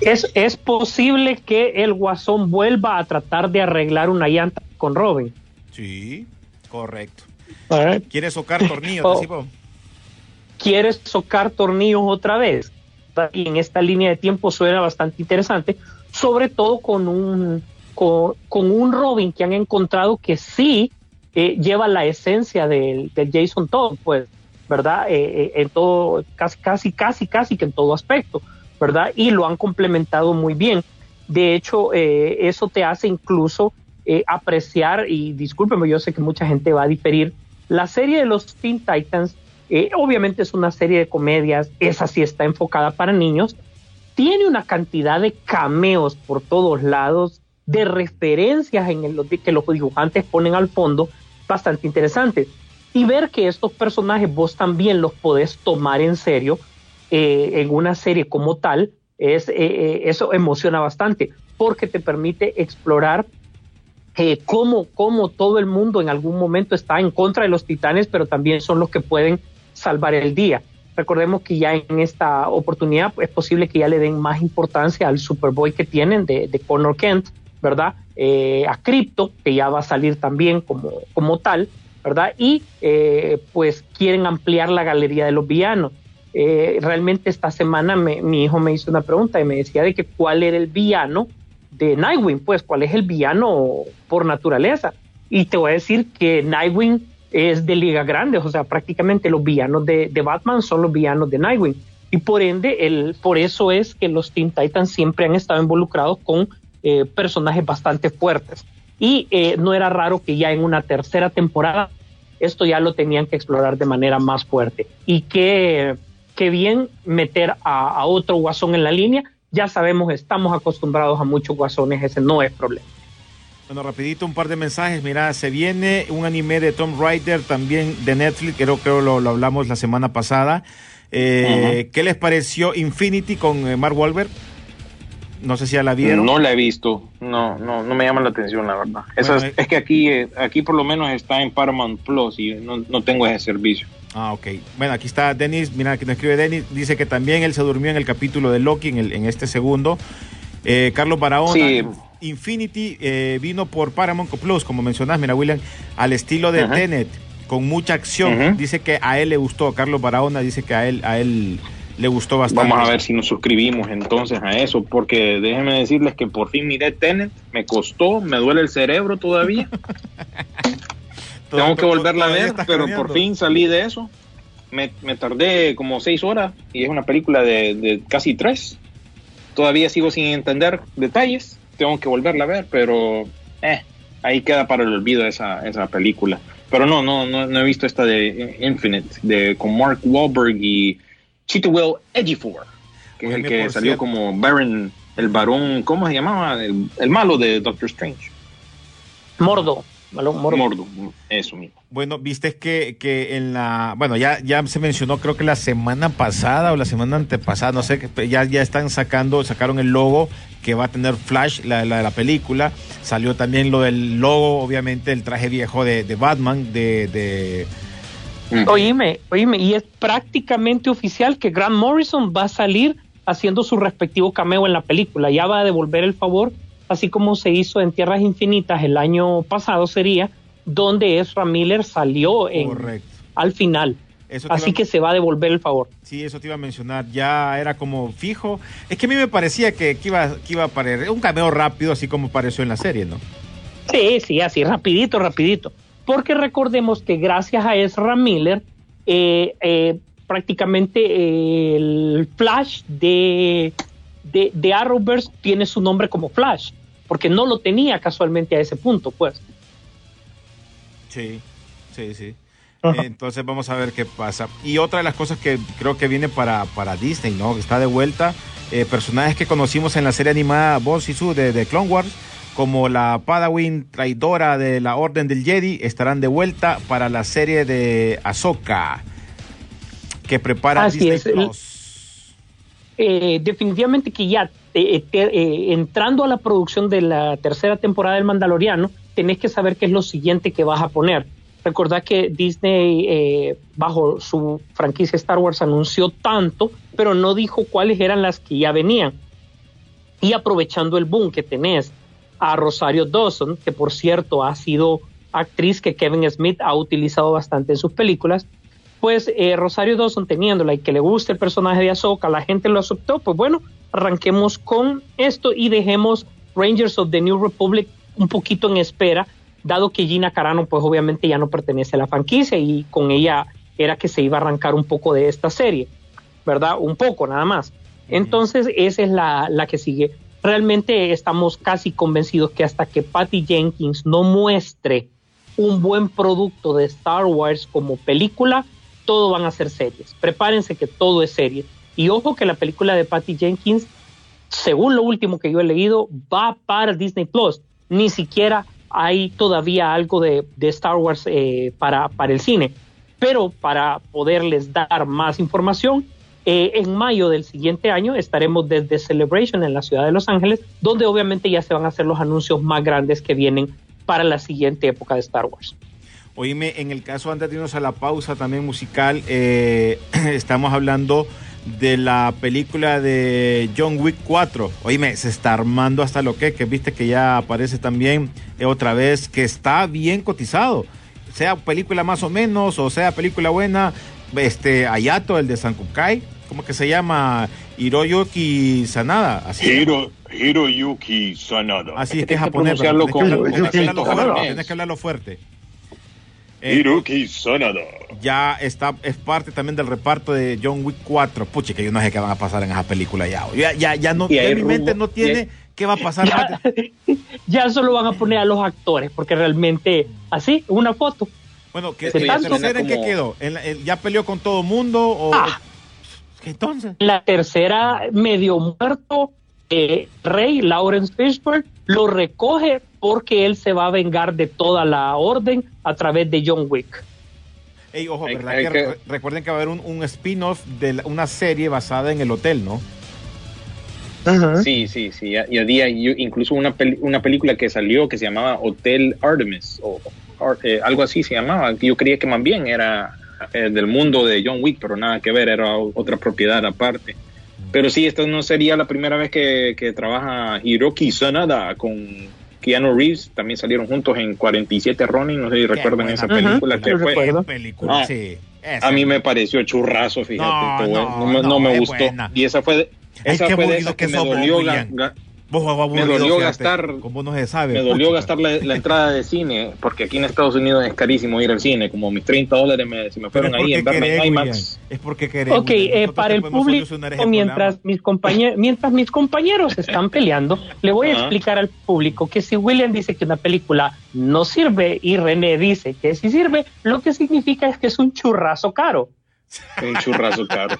Es, es posible que el Guasón vuelva a tratar de arreglar una llanta con Robin. Sí, correcto. ¿Quiere ¿Quieres socar tornillos? Oh. ¿Quieres socar tornillos otra vez? Y en esta línea de tiempo suena bastante interesante, sobre todo con un, con, con un Robin que han encontrado que sí eh, lleva la esencia del, del Jason Todd, pues, ¿verdad? Eh, eh, en todo, casi, casi, casi, casi que en todo aspecto, ¿verdad? Y lo han complementado muy bien. De hecho, eh, eso te hace incluso eh, apreciar, y discúlpeme, yo sé que mucha gente va a diferir, la serie de los Teen Titans, eh, obviamente es una serie de comedias, esa sí está enfocada para niños, tiene una cantidad de cameos por todos lados, de referencias en el, que los dibujantes ponen al fondo, bastante interesantes. Y ver que estos personajes vos también los podés tomar en serio eh, en una serie como tal, es, eh, eh, eso emociona bastante, porque te permite explorar eh, cómo, cómo todo el mundo en algún momento está en contra de los titanes, pero también son los que pueden salvar el día. Recordemos que ya en esta oportunidad es posible que ya le den más importancia al Superboy que tienen de, de Connor Kent, ¿verdad? Eh, a Crypto, que ya va a salir también como, como tal, ¿verdad? Y eh, pues quieren ampliar la galería de los villanos. Eh, realmente esta semana me- mi hijo me hizo una pregunta y me decía de que cuál era el villano de Nightwing, pues cuál es el villano por naturaleza. Y te voy a decir que Nightwing es de liga grande, o sea, prácticamente los villanos de, de Batman son los villanos de Nightwing. Y por ende, el, por eso es que los Teen Titans siempre han estado involucrados con eh, personajes bastante fuertes. Y eh, no era raro que ya en una tercera temporada esto ya lo tenían que explorar de manera más fuerte. Y que, que bien meter a, a otro guasón en la línea. Ya sabemos, estamos acostumbrados a muchos guasones, ese no es problema. Bueno, rapidito un par de mensajes. Mira, se viene un anime de Tom Raider también de Netflix, creo que lo, lo hablamos la semana pasada. Eh, ¿Qué les pareció Infinity con eh, Mark Wahlberg? No sé si ya la vieron. No la he visto, no, no, no me llama la atención, la verdad. Bueno, es, es que aquí, eh, aquí por lo menos está en Paramount Plus y no, no tengo ese servicio. Ah, ok. Bueno, aquí está Denis. Mira, aquí nos escribe Denis. Dice que también él se durmió en el capítulo de Loki, en, el, en este segundo. Eh, Carlos Barahona. Sí. Infinity eh, vino por Paramount Plus, como mencionás, mira, William, al estilo de Ajá. Tenet, con mucha acción. Dice que a él le gustó. Carlos Barahona dice que a él, a él le gustó bastante. Vamos a ver si nos suscribimos entonces a eso, porque déjenme decirles que por fin miré Tenet, me costó, me duele el cerebro todavía. [laughs] Tengo que volverla a ver, pero por fin salí de eso. me, me tardé como seis horas y es una película de, de casi tres. Todavía sigo sin entender detalles, tengo que volverla a ver, pero eh, ahí queda para el olvido esa, esa película. Pero no, no, no, no he visto esta de Infinite, de con Mark Wahlberg y Chittawell Ejiofor, que es el que salió cierto. como Baron, el varón, ¿cómo se llamaba? El, el malo de Doctor Strange. Mordo. ¿Vale? Mordo. Mordo, eso mismo. Bueno, viste que, que en la, bueno, ya, ya se mencionó, creo que la semana pasada o la semana antepasada, no sé, que ya, ya están sacando, sacaron el logo que va a tener Flash, la, la, la película. Salió también lo del logo, obviamente, el traje viejo de, de Batman, de, de Mm. Oíme, oíme, y es prácticamente oficial que Grant Morrison va a salir haciendo su respectivo cameo en la película. Ya va a devolver el favor, así como se hizo en Tierras Infinitas el año pasado sería, donde Ezra Miller salió en, correcto. al final. Eso Así que se va a devolver el favor. Sí, eso te iba a mencionar, ya era como fijo. Es que a mí me parecía que, que iba, que iba a aparecer un cameo rápido, así como apareció en la serie, ¿no? Sí, sí, así, rapidito, rapidito. Porque recordemos que gracias a Ezra Miller, eh, eh, prácticamente eh, el Flash de, de, de Arrowverse tiene su nombre como Flash, porque no lo tenía casualmente a ese punto, pues. Sí, sí, sí. Ajá. Entonces vamos a ver qué pasa. Y otra de las cosas que creo que viene para, para Disney, ¿no? Que está de vuelta, eh, personajes que conocimos en la serie animada Boss y Sue de, de Clone Wars, como la Padawan traidora de la Orden del Jedi, estarán de vuelta para la serie de Ahsoka, que prepara Así Disney es, Plus. Eh, definitivamente que ya eh, eh, entrando a la producción de la tercera temporada del Mandaloriano, tenés que saber qué es lo siguiente que vas a poner. Recordad que Disney, bajo su franquicia Star Wars, anunció tanto, pero no dijo cuáles eran las que ya venían. Y aprovechando el boom que tenés a Rosario Dawson, que por cierto ha sido actriz que Kevin Smith ha utilizado bastante en sus películas, pues eh, Rosario Dawson teniéndola y que le guste el personaje de Ahsoka, la gente lo aceptó, pues bueno, arranquemos con esto y dejemos Rangers of the New Republic un poquito en espera, dado que Gina Carano pues obviamente ya no pertenece a la franquicia y con ella era que se iba a arrancar un poco de esta serie, ¿verdad? Un poco nada más. Entonces esa es la, la que sigue. Realmente estamos casi convencidos que hasta que Patty Jenkins no muestre un buen producto de Star Wars como película, todo van a ser series. Prepárense que todo es serie. Y ojo que la película de Patty Jenkins, según lo último que yo he leído, va para Disney Plus. Ni siquiera hay todavía algo de, Star Wars eh, para, para el cine. Pero para poderles dar más información, eh, en mayo del siguiente año estaremos desde Celebration en la ciudad de Los Ángeles, donde obviamente ya se van a hacer los anuncios más grandes que vienen para la siguiente época de Star Wars. Oíme, en el caso antes de irnos a la pausa también musical, eh, [clears throat] estamos hablando de la película de John Wick 4. Oíme, se está armando hasta lo que, que viste que ya aparece también eh, otra vez, que está bien cotizado. Sea película más o menos, o sea película buena, este Ayato, el de Sankukai, ¿cómo que se llama? Hiroyuki Sanada. Así, Hiro, Hiroyuki Sanada. así es que es japonés. tienes que hablarlo fuerte, Hiroki Sanada. ya está, es parte también del reparto de John Wick 4. Puche, que yo no sé qué van a pasar en esa película ya. Ya, ya, ya no, Y ya mi mente no tiene qué va a pasar. Ya, [laughs] ya solo van a poner a los actores, porque realmente así, una foto. Bueno, ¿qué, ¿la tanto- en qué quedó? ¿En la- en- ¿Ya peleó con todo mundo? O, Ah. ¿Qué entonces? La tercera, medio muerto, eh, Rey, Lawrence Fishburne, lo recoge porque él se va a vengar de toda la orden a través de John Wick. Ey, ojo, Hay- ¿verdad? hay que que- re- recuerden que va a haber un, un spin-off de la- una serie basada en el hotel, ¿no? Sí, sí, sí. Y había incluso una, peli- una película que salió que se llamaba Hotel Artemis o Ar- eh, algo así se llamaba. Yo creía que más bien era eh, del mundo de John Wick, pero nada que ver, era otra propiedad aparte. Pero sí, esta no sería la primera vez que, que trabaja Hiroki Sanada con Keanu Reeves. También salieron juntos en 47 Ronin, no sé si recuerdan buena esa película. que fue. película, Ah, sí. A mí me pareció churrazo, fíjate. No, no, no, me- gustó. buena. Y esa fue de, Ay, esa qué fue de esas que, que me dolió. Ga- Vos, vos, Me dolió fíjate, gastar- Como no se sabe. Me dolió gastar la, la entrada de cine, porque aquí en Estados Unidos es carísimo ir al cine, como mis 30 dólares me, se me fueron ahí en porque verla en IMAX. Es porque querés. Ok, William. eh, para el público, solucionar ese mientras mis, compañeros, mientras mis compañeros están [laughs] peleando, le voy a explicar al público que si William dice que una película no sirve y René dice que sí sirve, lo que significa es que es un churrazo caro. Un churrazo caro.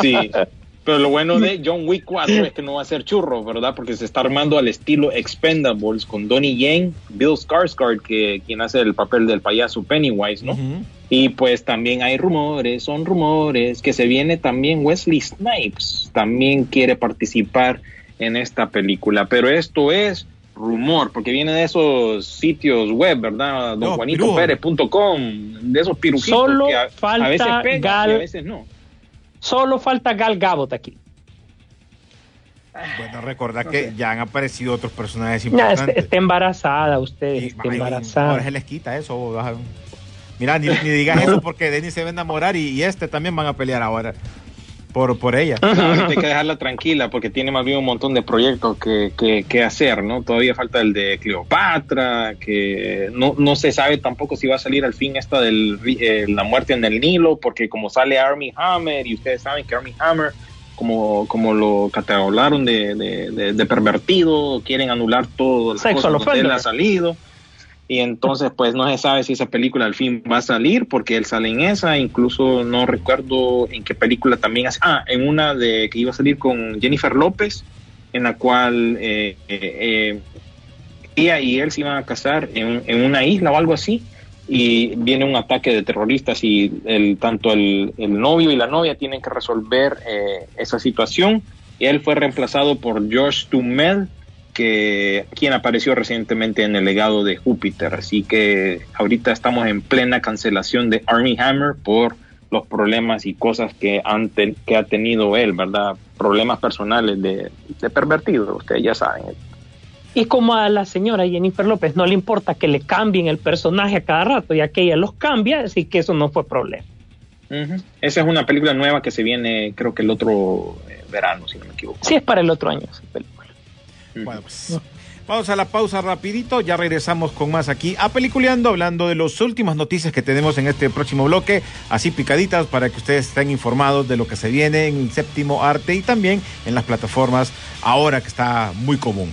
Sí. [laughs] Pero lo bueno de John Wick 4 es que no va a ser churro, ¿verdad? Porque se está armando al estilo Expendables con Donnie Yen, Bill Skarsgård, que quien hace el papel del payaso Pennywise, ¿no? Ujú. Y pues también hay rumores, son rumores, que se viene también Wesley Snipes, también quiere participar en esta película. Pero esto es rumor, porque viene de esos sitios web, ¿verdad? No, Don JuanitoPérez.com, de esos pirujitos Solo que a, falta a veces pegan Gal- y a veces no. Solo falta Gal Gadot aquí. Bueno, recordad que ya han aparecido otros personajes importantes. está, está embarazada usted, está ay, embarazada. Ahora se les quita eso. vas a- Mira, ni, ni digas eso [laughs] porque Denny se va a enamorar y, y este también van a pelear ahora por, por ella. Hay que dejarla tranquila porque tiene más bien un montón de proyectos que, que, que hacer, ¿no? Todavía falta el de Cleopatra, que no, no se sabe tampoco si va a salir al fin esta de la muerte en el Nilo, porque como sale Army Hammer, y ustedes saben que Army Hammer, como, como lo catalogaron de, de, de- de pervertido, quieren anular todo las Sexual cosas donde él ha salido. Y entonces, pues no se sabe si esa película al fin va a salir, porque él sale en esa. Incluso no recuerdo en qué película también. Ah, en una de que iba a salir con Jennifer López, en la cual eh, eh, ella y él se iban a casar en, en una isla o algo así. Y viene un ataque de terroristas y el, tanto el, el novio y la novia tienen que resolver eh, esa situación. Y él fue reemplazado por Josh Duhamel, que quien apareció recientemente en el legado de Júpiter. Así que ahorita estamos en plena cancelación de Army Hammer por los problemas y cosas que, que ha tenido él, ¿verdad? Problemas personales de, de pervertido, ustedes ya saben. Y como a la señora Jennifer López no le importa que le cambien el personaje a cada rato, ya que ella los cambia, así que eso no fue problema. Ujú. Esa es una película nueva que se viene, creo que el otro eh, verano, si no me equivoco. Sí, es para el otro año esa película. Bueno, pues vamos a la pausa rapidito, ya regresamos con más aquí a Peliculeando, hablando de las últimas noticias que tenemos en este próximo bloque, así picaditas para que ustedes estén informados de lo que se viene en el séptimo arte y también en las plataformas ahora que está muy común.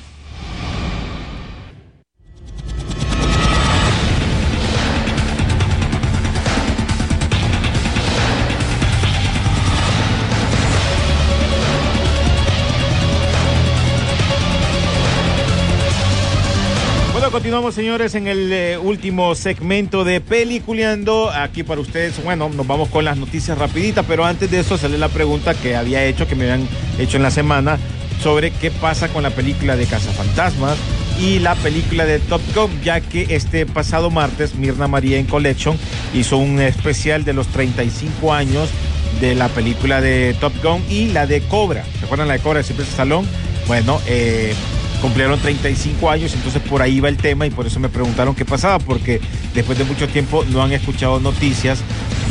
Continuamos, señores, en el eh, último segmento de Peliculeando. Aquí para ustedes, bueno, nos vamos con las noticias rapiditas, pero antes de eso sale la pregunta que había hecho, que me habían hecho en la semana, sobre qué pasa con la película de Cazafantasmas y la película de Top Gun, ya que este pasado martes Mirna María en Collection hizo un especial de los 35 años de la película de Top Gun y la de Cobra. ¿Se acuerdan la de Cobra de Siempre Salón? Bueno, eh, cumplieron 35 años, entonces por ahí va el tema y por eso me preguntaron qué pasaba, porque después de mucho tiempo no han escuchado noticias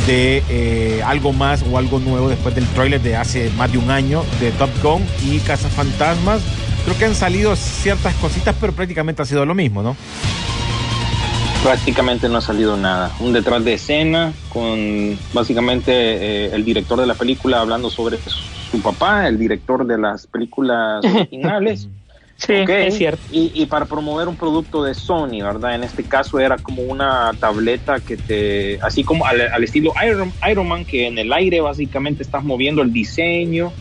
de eh, algo más o algo nuevo después del tráiler de hace más de un año de Top Gun y Cazafantasmas. Creo que han salido ciertas cositas, pero prácticamente ha sido lo mismo, ¿no? Prácticamente no ha salido nada. Un detrás de escena con básicamente eh, el director de la película hablando sobre su papá, el director de las películas [laughs] originales. Sí, es cierto. Y, y para promover un producto de Sony, ¿verdad? En este caso era como una tableta que te, así como al, al estilo Iron, Iron Man, que en el aire básicamente estás moviendo el diseño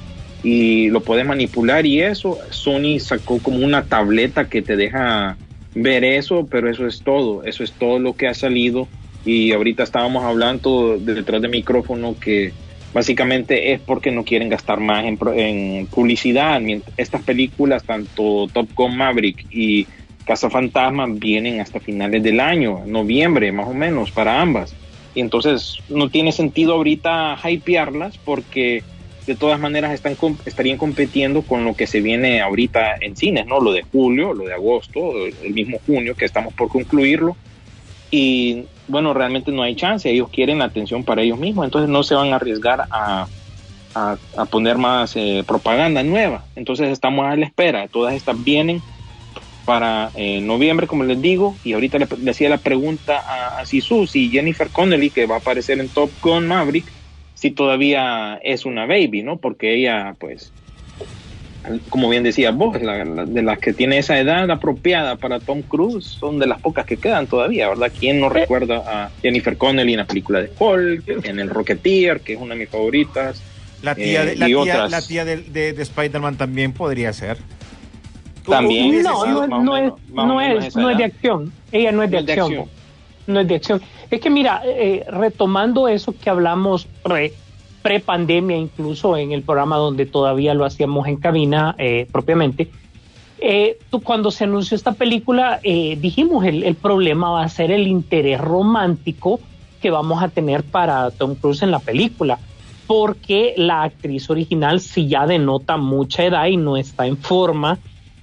y lo puedes manipular y eso. Sony sacó como una tableta que te deja ver eso, pero eso es todo, eso es todo lo que ha salido. Y ahorita estábamos hablando de detrás del micrófono que básicamente es porque no quieren gastar más en, publicidad. Estas películas, tanto Top Gun Maverick y Casa Fantasma, vienen hasta finales del año, noviembre más o menos, para ambas. Y entonces no tiene sentido ahorita hypearlas porque de todas maneras estarían compitiendo con lo que se viene ahorita en cines, ¿no? Lo de julio, lo de agosto, el mismo junio que estamos por concluirlo. Y bueno, realmente no hay chance, ellos quieren atención para ellos mismos, entonces no se van a arriesgar a, a, a poner más eh, propaganda nueva. Entonces estamos a la espera. Todas estas vienen para eh, noviembre, como les digo, y ahorita le, le hacía la pregunta a, a Sisu si Jennifer Connelly, que va a aparecer en Top Gun Maverick, si todavía es una baby, ¿no? Porque ella, pues, como bien decía vos, la- la- de las que tiene esa edad apropiada para Tom Cruise, son de las pocas que quedan todavía, ¿verdad? ¿Quién no recuerda a Jennifer Connelly en la película de Hulk, en el Rocketeer, que es una de mis favoritas? La tía, Eh, de, la y tía, otras. la tía de, de- de Spider-Man también podría ser. También. No, no, no menos- es, no es, no es de acción. Ella no es de No es de acción. acción. No es de acción. Es que mira, eh, retomando eso que hablamos pre, pre-pandemia, incluso en el programa donde todavía lo hacíamos en cabina eh, propiamente, eh, tú, cuando se anunció esta película, eh, dijimos el, el problema va a ser el interés romántico que vamos a tener para Tom Cruise en la película, porque la actriz original sí ya denota mucha edad y no está en forma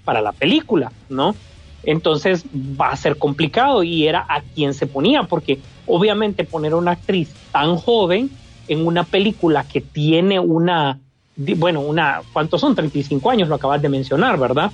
para la película, ¿no? Entonces va a ser complicado y era a quien se ponía, porque obviamente poner a una actriz tan joven en una película que tiene una, bueno, una, ¿cuántos son? 35 años, lo acabas de mencionar, ¿verdad?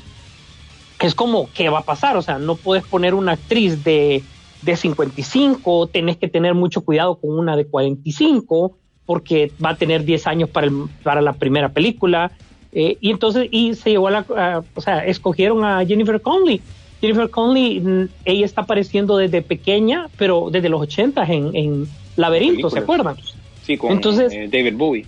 Es como, ¿qué va a pasar? O sea, no puedes poner una actriz de, de 55, tenés que tener mucho cuidado con una de 45, porque va a tener 10 años para, el- para la primera película. Eh, y entonces, y se llegó a la, a- o sea, escogieron a Jennifer Connelly. Jennifer Connelly, mm, ella está apareciendo desde pequeña, pero desde los 80 en, en Laberinto, ¿se acuerdan? Sí, con Entonces- eh, David Bowie.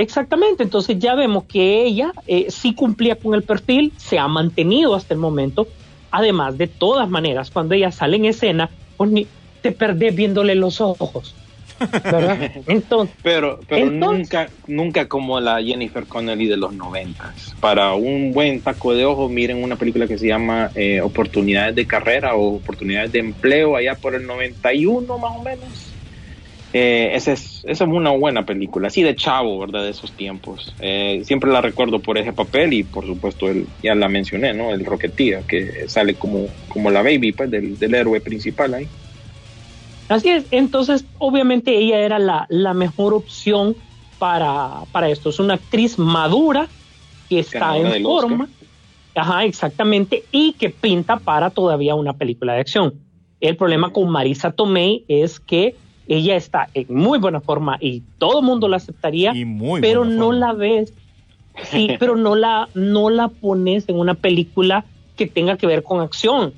Exactamente, entonces ya vemos que ella eh, sí cumplía con el perfil, se ha mantenido hasta el momento. Además, de todas maneras, cuando ella sale en escena, pues ni- te perdés viéndole los ojos. ¿Verdad? [laughs] Entonces, Pero, pero Entonces- nunca, nunca como la Jennifer Connelly de los noventas. Para un buen taco de ojo, miren una película que se llama eh, Oportunidades de Carrera o Oportunidades de Empleo, allá por el 91 más o menos. Eh, esa, es, esa es una buena película, así de chavo, ¿verdad? De esos tiempos. Eh, siempre la recuerdo por ese papel y por supuesto el, ya la mencioné, ¿no? El Rocketeer, que sale como, como la baby pues, del, del héroe principal ahí. Así es, entonces obviamente ella era la, la mejor opción para, para esto. Es una actriz madura que está Ganadora en forma, ajá, exactamente, y que pinta para todavía una película de acción. El problema con Marisa Tomei es que ella está en muy buena forma y todo el mundo la aceptaría, Y muy pero no forma. la ves, sí, [laughs] pero no la, no la pones en una película que tenga que ver con acción,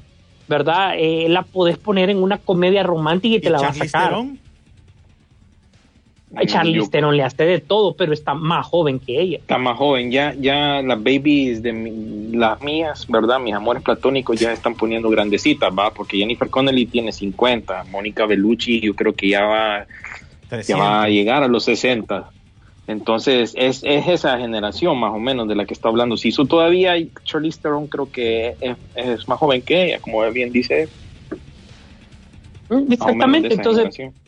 ¿verdad? Eh, la podés poner en una comedia romántica y ¿Y te la va a sacar. Theron? Ay, Charlize Yo- Theron le hace de todo, pero está más joven que ella. está más joven, ya, ya las babies de mi- las mías, ¿verdad? Mis amores platónicos ya están poniendo grandecitas, ¿va? Porque Jennifer Connelly tiene 50, Mónica Bellucci yo creo que ya va, ya 300. va a llegar a los 60. Entonces es, es esa generación más o menos de la que está hablando. Si su todavía Charlize Theron creo que es, es más joven que ella, como bien dice. Mm, Exactamente, entonces, generación.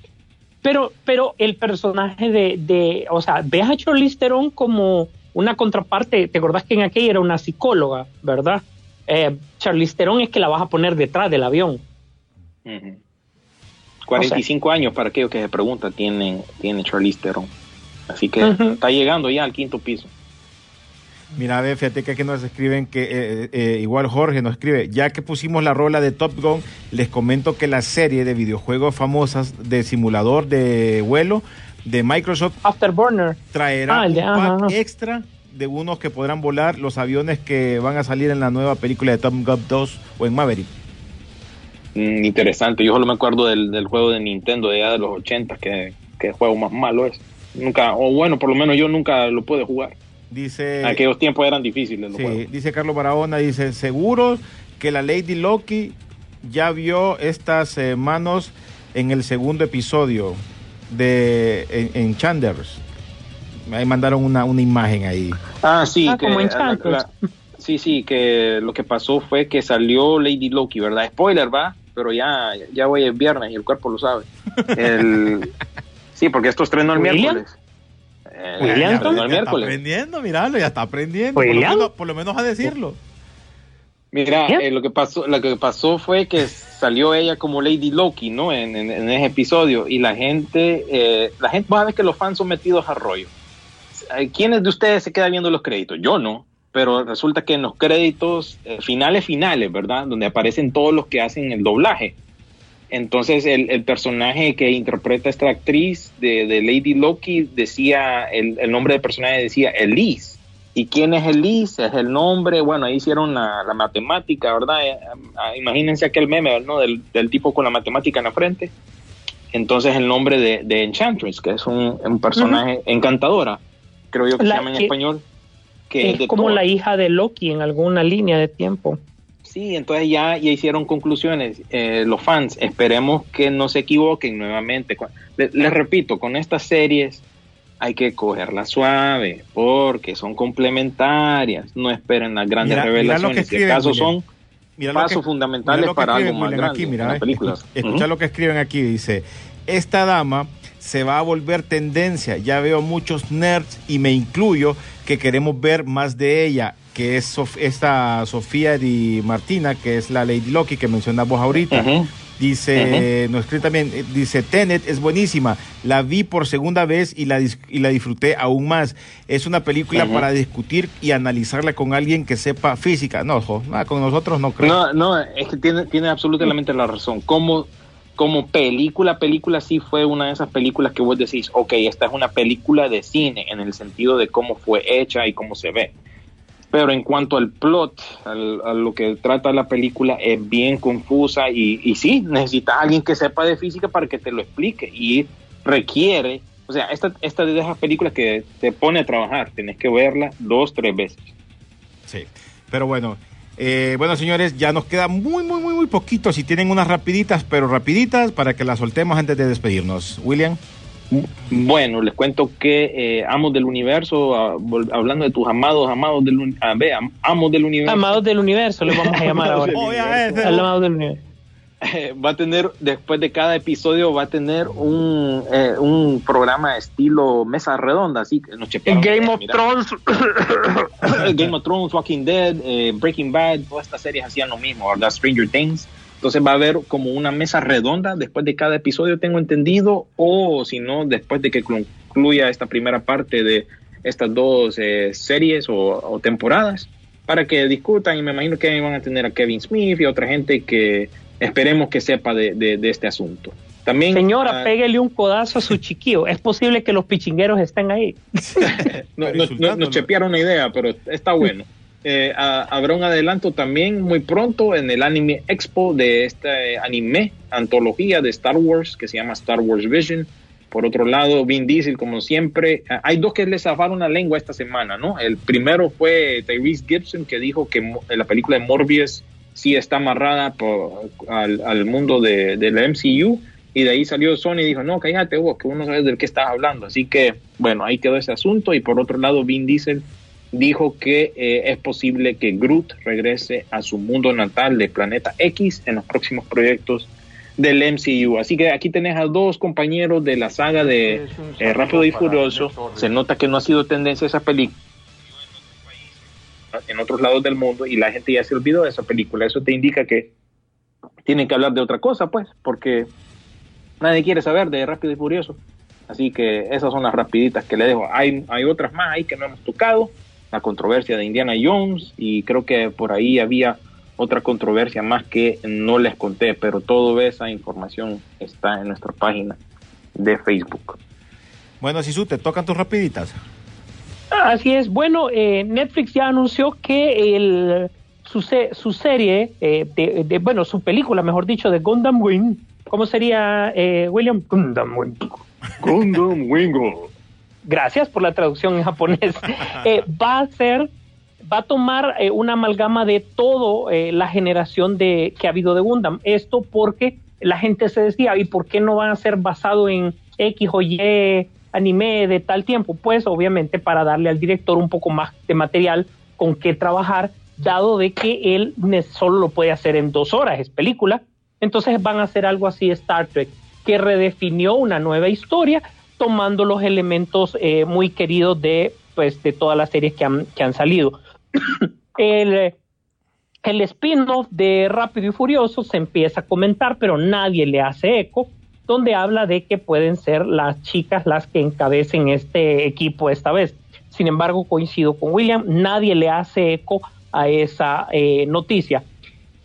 Pero, pero el personaje de, de, o sea, ves a Charlize Theron como una contraparte, te acordás que en aquella era una psicóloga, ¿verdad? Eh, Charlize Theron es que la vas a poner detrás del avión. Ujú. 45 años para aquellos que se preguntan tiene, tiene Charlize Theron. Así que está llegando ya al quinto piso. Mira, ve, fíjate que aquí nos escriben que eh, eh, igual Jorge nos escribe, ya que pusimos la rola de Top Gun, les comento que la serie de videojuegos famosas de simulador de vuelo de Microsoft Afterburner. traerá Ah, un pack ajá. extra de unos que podrán volar los aviones que van a salir en la nueva película de Top Gun 2 o en Maverick. Mm, interesante. Yo solo me acuerdo del, del juego de Nintendo de allá de los 80, que, que el juego más malo es. Nunca, o bueno, por lo menos yo nunca lo pude jugar. Dice, Aquellos tiempos eran difíciles los sí, juegos. dice Carlos Barahona, dice, seguro que la Lady Loki ya vio estas eh, manos en el segundo episodio de en, en Chanders. Ahí mandaron una, una imagen ahí. Ah, sí. Ah, que, como en la- sí, sí, que lo que pasó fue que salió Lady Loki, ¿verdad? Spoiler, va, pero ya, ya voy el viernes y el cuerpo lo sabe. El, [laughs] sí, porque esto estrenó el ¿William? Eh, ¿William, ya ya está aprendiendo, miralo, ya está aprendiendo. Por lo, menos, por lo menos a decirlo. Mira, eh, lo que pasó, lo que pasó fue que salió ella como Lady Loki, ¿no? En, en- en ese episodio y la gente, eh, la gente, a ver que los fans son metidos a rollo. eh, ¿quiénes de ustedes se quedan viendo los créditos? Yo no, pero resulta que en los créditos eh, finales, finales, ¿verdad? Donde aparecen todos los que hacen el doblaje. Entonces el, el personaje que interpreta esta actriz de, de Lady Loki decía, el, el, nombre del personaje decía Elise. ¿Y quién es Elise? Es el nombre, bueno, ahí hicieron la, la matemática, ¿verdad? Eh, imagínense aquel meme, ¿no? Del, del, tipo con la matemática en la frente. Entonces el nombre de, de Enchantress, que es un, un personaje uh -huh. encantadora, creo yo que la, se llama en que, español. Que es, es como Thor. la hija de Loki en alguna línea de tiempo. Sí, entonces ya, ya hicieron conclusiones eh, los fans. Esperemos que no se equivoquen nuevamente. Les, les repito, con estas series hay que cogerla suave porque son complementarias. No esperen las grandes mira, revelaciones. Mira si acaso son mira pasos que, fundamentales para algo más grande aquí, mira, en películas. Escucha uh -huh. lo que escriben aquí. Dice, esta dama se va a volver tendencia. Ya veo muchos nerds y me incluyo que queremos ver más de ella que es Sof esta Sofía Di Martina, que es la Lady Loki que mencionamos ahorita. Uh -huh. Dice, uh -huh. nos escribe también, dice, Tenet es buenísima, la vi por segunda vez y la, y la disfruté aún más. Es una película uh -huh. para discutir y analizarla con alguien que sepa física. No, nada, con nosotros no creo. No, no, es que tiene, tiene absolutamente la razón. Como, como película, película sí fue una de esas películas que vos decís, ok, esta es una película de cine en el sentido de cómo fue hecha y cómo se ve pero en cuanto al plot, al, a lo que trata la película, es bien confusa y, y sí, necesitas alguien que sepa de física para que te lo explique y requiere, o sea, esta, esta de esas películas que te pone a trabajar, tenés que verla dos, tres veces. Sí, pero bueno, eh, bueno, señores, ya nos queda muy, muy, muy, muy poquito. Si tienen unas rapiditas, pero rapiditas, para que las soltemos antes de despedirnos. William. Bueno, les cuento que eh, Amos del Universo, a, hablando de tus amados, amados del, a, ve, amos del Universo. Amados del Universo, les vamos a llamar ahora. [laughs] amados del Universo. [laughs] va a tener, después de cada episodio, va a tener un, eh, un programa estilo mesa redonda, así que nos Game of mira. Thrones. [coughs] Game of Thrones, Walking Dead, eh, Breaking Bad, todas estas series hacían lo mismo, ¿verdad? Stranger Things. Entonces va a haber como una mesa redonda después de cada episodio, tengo entendido, o si no, después de que concluya esta primera parte de estas dos eh, series o, o, temporadas, para que discutan y me imagino que van a tener a Kevin Smith y otra gente que esperemos que sepa de, de, de este asunto. También, Señora, uh, pégale un codazo a su chiquillo. Es posible que los pichingueros estén ahí. [laughs] no, no, no, nos chepearon una idea, pero está bueno. Eh, habrá un adelanto también muy pronto en el Anime Expo de este anime, antología de Star Wars que se llama Star Wars Vision. Por otro lado, Vin Diesel, como siempre, hay dos que le zafaron la lengua esta semana, ¿no? El primero fue Tyrese Gibson, que dijo que la película de Morbius sí está amarrada por, al, mundo de, de, la MCU. Y de ahí salió Sony y dijo, no, cállate vos, que uno sabe del qué estás hablando. Así que, bueno, ahí quedó ese asunto. Y por otro lado, Vin Diesel dijo que eh, es posible que Groot regrese a su mundo natal de Planeta X en los próximos proyectos del MCU. Así que aquí tenés a dos compañeros de la saga de eh, Rápido y Furioso. Se nota que no ha sido tendencia esa película en otros lados del mundo y la gente ya se olvidó de esa película. Eso te indica que tienen que hablar de otra cosa, pues, porque nadie quiere saber de Rápido y Furioso. Así que esas son las rapiditas que le dejo. Hay, hay otras más ahí que no hemos tocado la controversia de Indiana Jones y creo que por ahí había otra controversia más que no les conté, pero toda esa información está en nuestra página de Facebook. Bueno, Sisu, te tocan tus rapiditas. Así es. Bueno, eh, Netflix ya anunció que el, su, su serie, eh, de, de, bueno, su película, mejor dicho, de Gundam Wing, ¿cómo sería, eh, William? Gundam Wing. Gundam Wingo gracias por la traducción en japonés, [laughs] eh, va a ser, va a tomar eh, una amalgama de todo eh, la generación de que ha habido de Gundam. Esto porque la gente se decía, ¿y por qué no van a ser basado en X o Y anime de tal tiempo? Pues obviamente para darle al director un poco más de material con que trabajar, dado de que él solo lo puede hacer en dos horas, es película. Entonces van a hacer algo así Star Trek, que redefinió una nueva historia, tomando los elementos eh, muy queridos de, pues, de todas las series que han, que han salido. [coughs] el, el spin-off de Rápido y Furioso se empieza a comentar, pero nadie le hace eco, donde habla de que pueden ser las chicas las que encabecen este equipo esta vez. Sin embargo, coincido con William, nadie le hace eco a esa eh, noticia.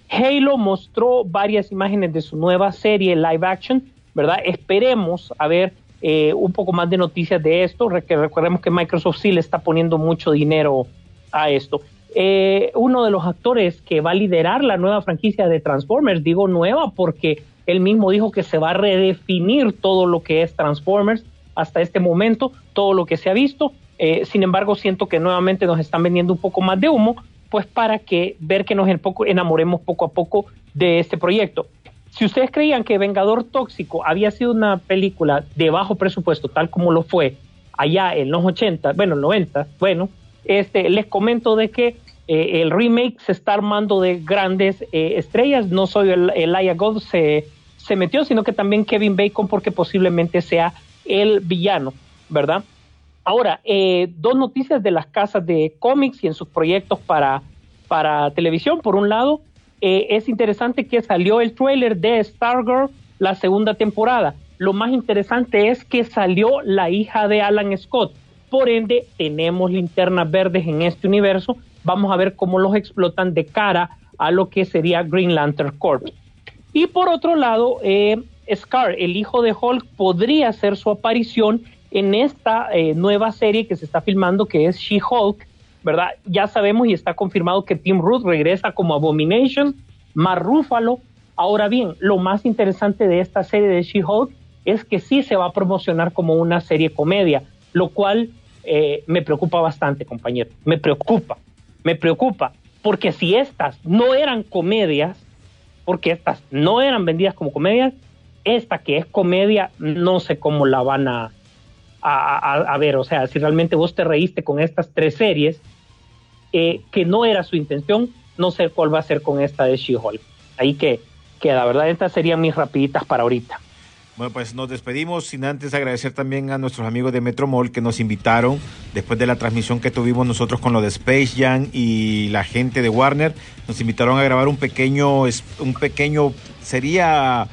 Halo mostró varias imágenes de su nueva serie live action, ¿verdad? Esperemos a ver eh, un poco más de noticias de esto. recordemos que Microsoft sí le está poniendo mucho dinero a esto. Eh, uno de los actores que va a liderar la nueva franquicia de Transformers, digo nueva porque él mismo dijo que se va a redefinir todo lo que es Transformers hasta este momento, todo lo que se ha visto. Eh, sin embargo, siento que nuevamente nos están vendiendo un poco más de humo, pues para que ver que nos enamoremos poco a poco de este proyecto. Si ustedes creían que Vengador Tóxico había sido una película de bajo presupuesto, tal como lo fue allá en los 80, bueno, 90, bueno, este, les comento de que eh, el remake se está armando de grandes eh, estrellas. No soy el, Aya God se, se metió, sino que también Kevin Bacon, porque posiblemente sea el villano, ¿verdad? Ahora, eh, dos noticias de las casas de cómics y en sus proyectos para, para televisión. Por un lado, es interesante que salió el trailer de Stargirl, la segunda temporada. Lo más interesante es que salió la hija de Alan Scott. Por ende, tenemos linternas verdes en este universo. Vamos a ver cómo los explotan de cara a lo que sería Green Lantern Corp. Y por otro lado, eh, Scar, el hijo de Hulk, podría hacer su aparición en esta eh, nueva serie que se está filmando, que es She-Hulk, ¿verdad? Ya sabemos y está confirmado que Tim Roth regresa como Abomination, más Ruffalo. Ahora bien, lo más interesante de esta serie de She-Hulk es que sí se va a promocionar como una serie comedia lo cual eh, me preocupa bastante, compañero. Me preocupa, me preocupa, porque si estas no eran comedias, porque estas no eran vendidas como comedias, esta que es comedia, no sé cómo la van a, a, ver. O sea, si realmente vos te reíste con estas tres series, eh, que no era su intención, no sé cuál va a ser con esta de She-Hulk. Ahí que, que la verdad, estas serían mis rapiditas para ahorita. Bueno, pues nos despedimos sin antes agradecer también a nuestros amigos de Metromol que nos invitaron después de la transmisión que tuvimos nosotros con lo de Space Jam y la gente de Warner. Nos invitaron a grabar un pequeño, un pequeño, sería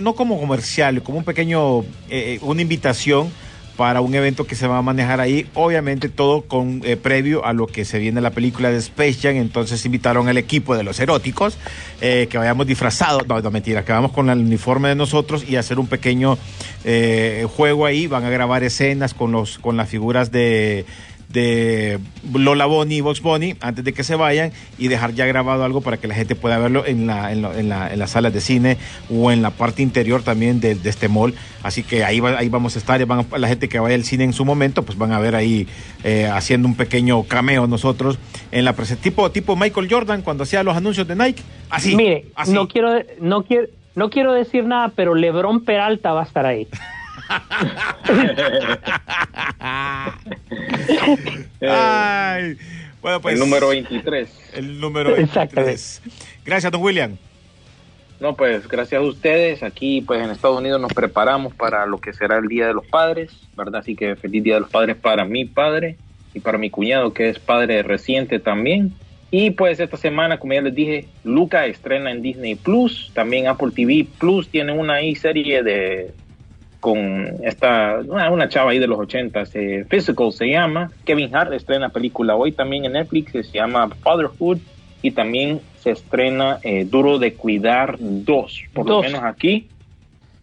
no como comercial, como un pequeño, eh, una invitación para un evento que se va a manejar ahí, obviamente todo con eh, previo a lo que se viene la película de Space Jam, entonces invitaron al equipo de los eróticos eh, que vayamos disfrazados, no, no mentira, que vamos con el uniforme de nosotros y hacer un pequeño eh, juego ahí, van a grabar escenas con los con las figuras de de Lola Bonnie y Vox Bonnie antes de que se vayan y dejar ya grabado algo para que la gente pueda verlo en, la, en, en, la, en las salas de cine o en la parte interior también de, este mall. Así que ahí, ahí vamos a estar, van la gente que vaya al cine en su momento, pues van a ver ahí eh, haciendo un pequeño cameo nosotros en la presentación. Tipo, tipo Michael Jordan cuando hacía los anuncios de Nike. Así. Mire, no quiero, no quiero, no quiero decir nada, pero Lebron Peralta va a estar ahí. Bueno, pues, el número 23. El número 23. Gracias, don William. No, pues gracias a ustedes. Aquí, pues en Estados Unidos nos preparamos para lo que será el Día de los Padres, ¿verdad? Así que feliz Día de los Padres para mi padre y para mi cuñado, que es padre reciente también. Y pues esta semana, como ya les dije, Luca estrena en Disney Plus, también Apple TV Plus tiene una serie de con esta, una, chava ahí de los 80, eh, Physical se llama. Kevin Hart estrena película hoy también en Netflix, se llama Fatherhood. Y también se estrena eh, Duro de Cuidar 2, por lo menos aquí.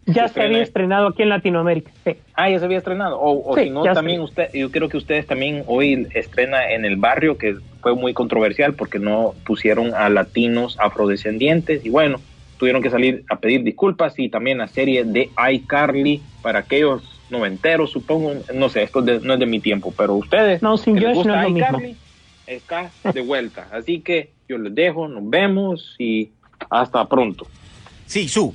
Ya se, había estrenado aquí en Latinoamérica. Ah, ya se había estrenado. O, si no, también usted, yo creo que ustedes también hoy estrena en el barrio, que fue muy controversial porque no pusieron a latinos afrodescendientes. Y bueno, tuvieron que salir a pedir disculpas y también la serie de iCarly para aquellos noventeros, supongo, no sé, esto no es de mi tiempo, pero ustedes no, sin no iCarly está de vuelta. Así que yo les dejo, nos vemos y hasta pronto. Sí, su.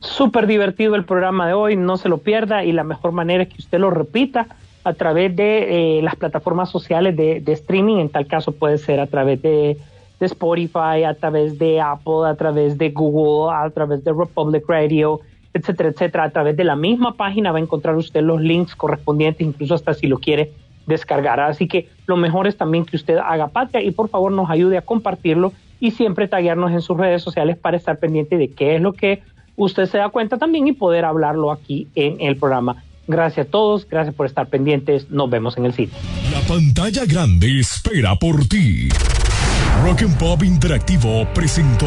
Súper divertido el programa de hoy, no se lo pierda y la mejor manera es que usted lo repita a través de eh, las plataformas sociales de, de streaming, en tal caso puede ser a través de de Spotify, a través de Apple, a través de Google, a través de Republic Radio, etcétera, etcétera. A través de la misma página va a encontrar usted los links correspondientes, incluso hasta si lo quiere descargar. Así que lo mejor es también que usted haga patria y por favor nos ayude a compartirlo y siempre taguearnos en sus redes sociales para estar pendiente de qué es lo que usted se da cuenta también y poder hablarlo aquí en el programa. Gracias a todos, gracias por estar pendientes. Nos vemos en el cine. La pantalla grande espera por ti. Rock and Pop Interactivo presentó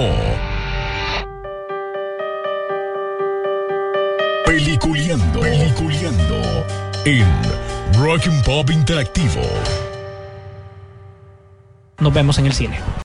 Peliculeando, Peliculeando en Rock and Pop Interactivo. Nos vemos en el cine.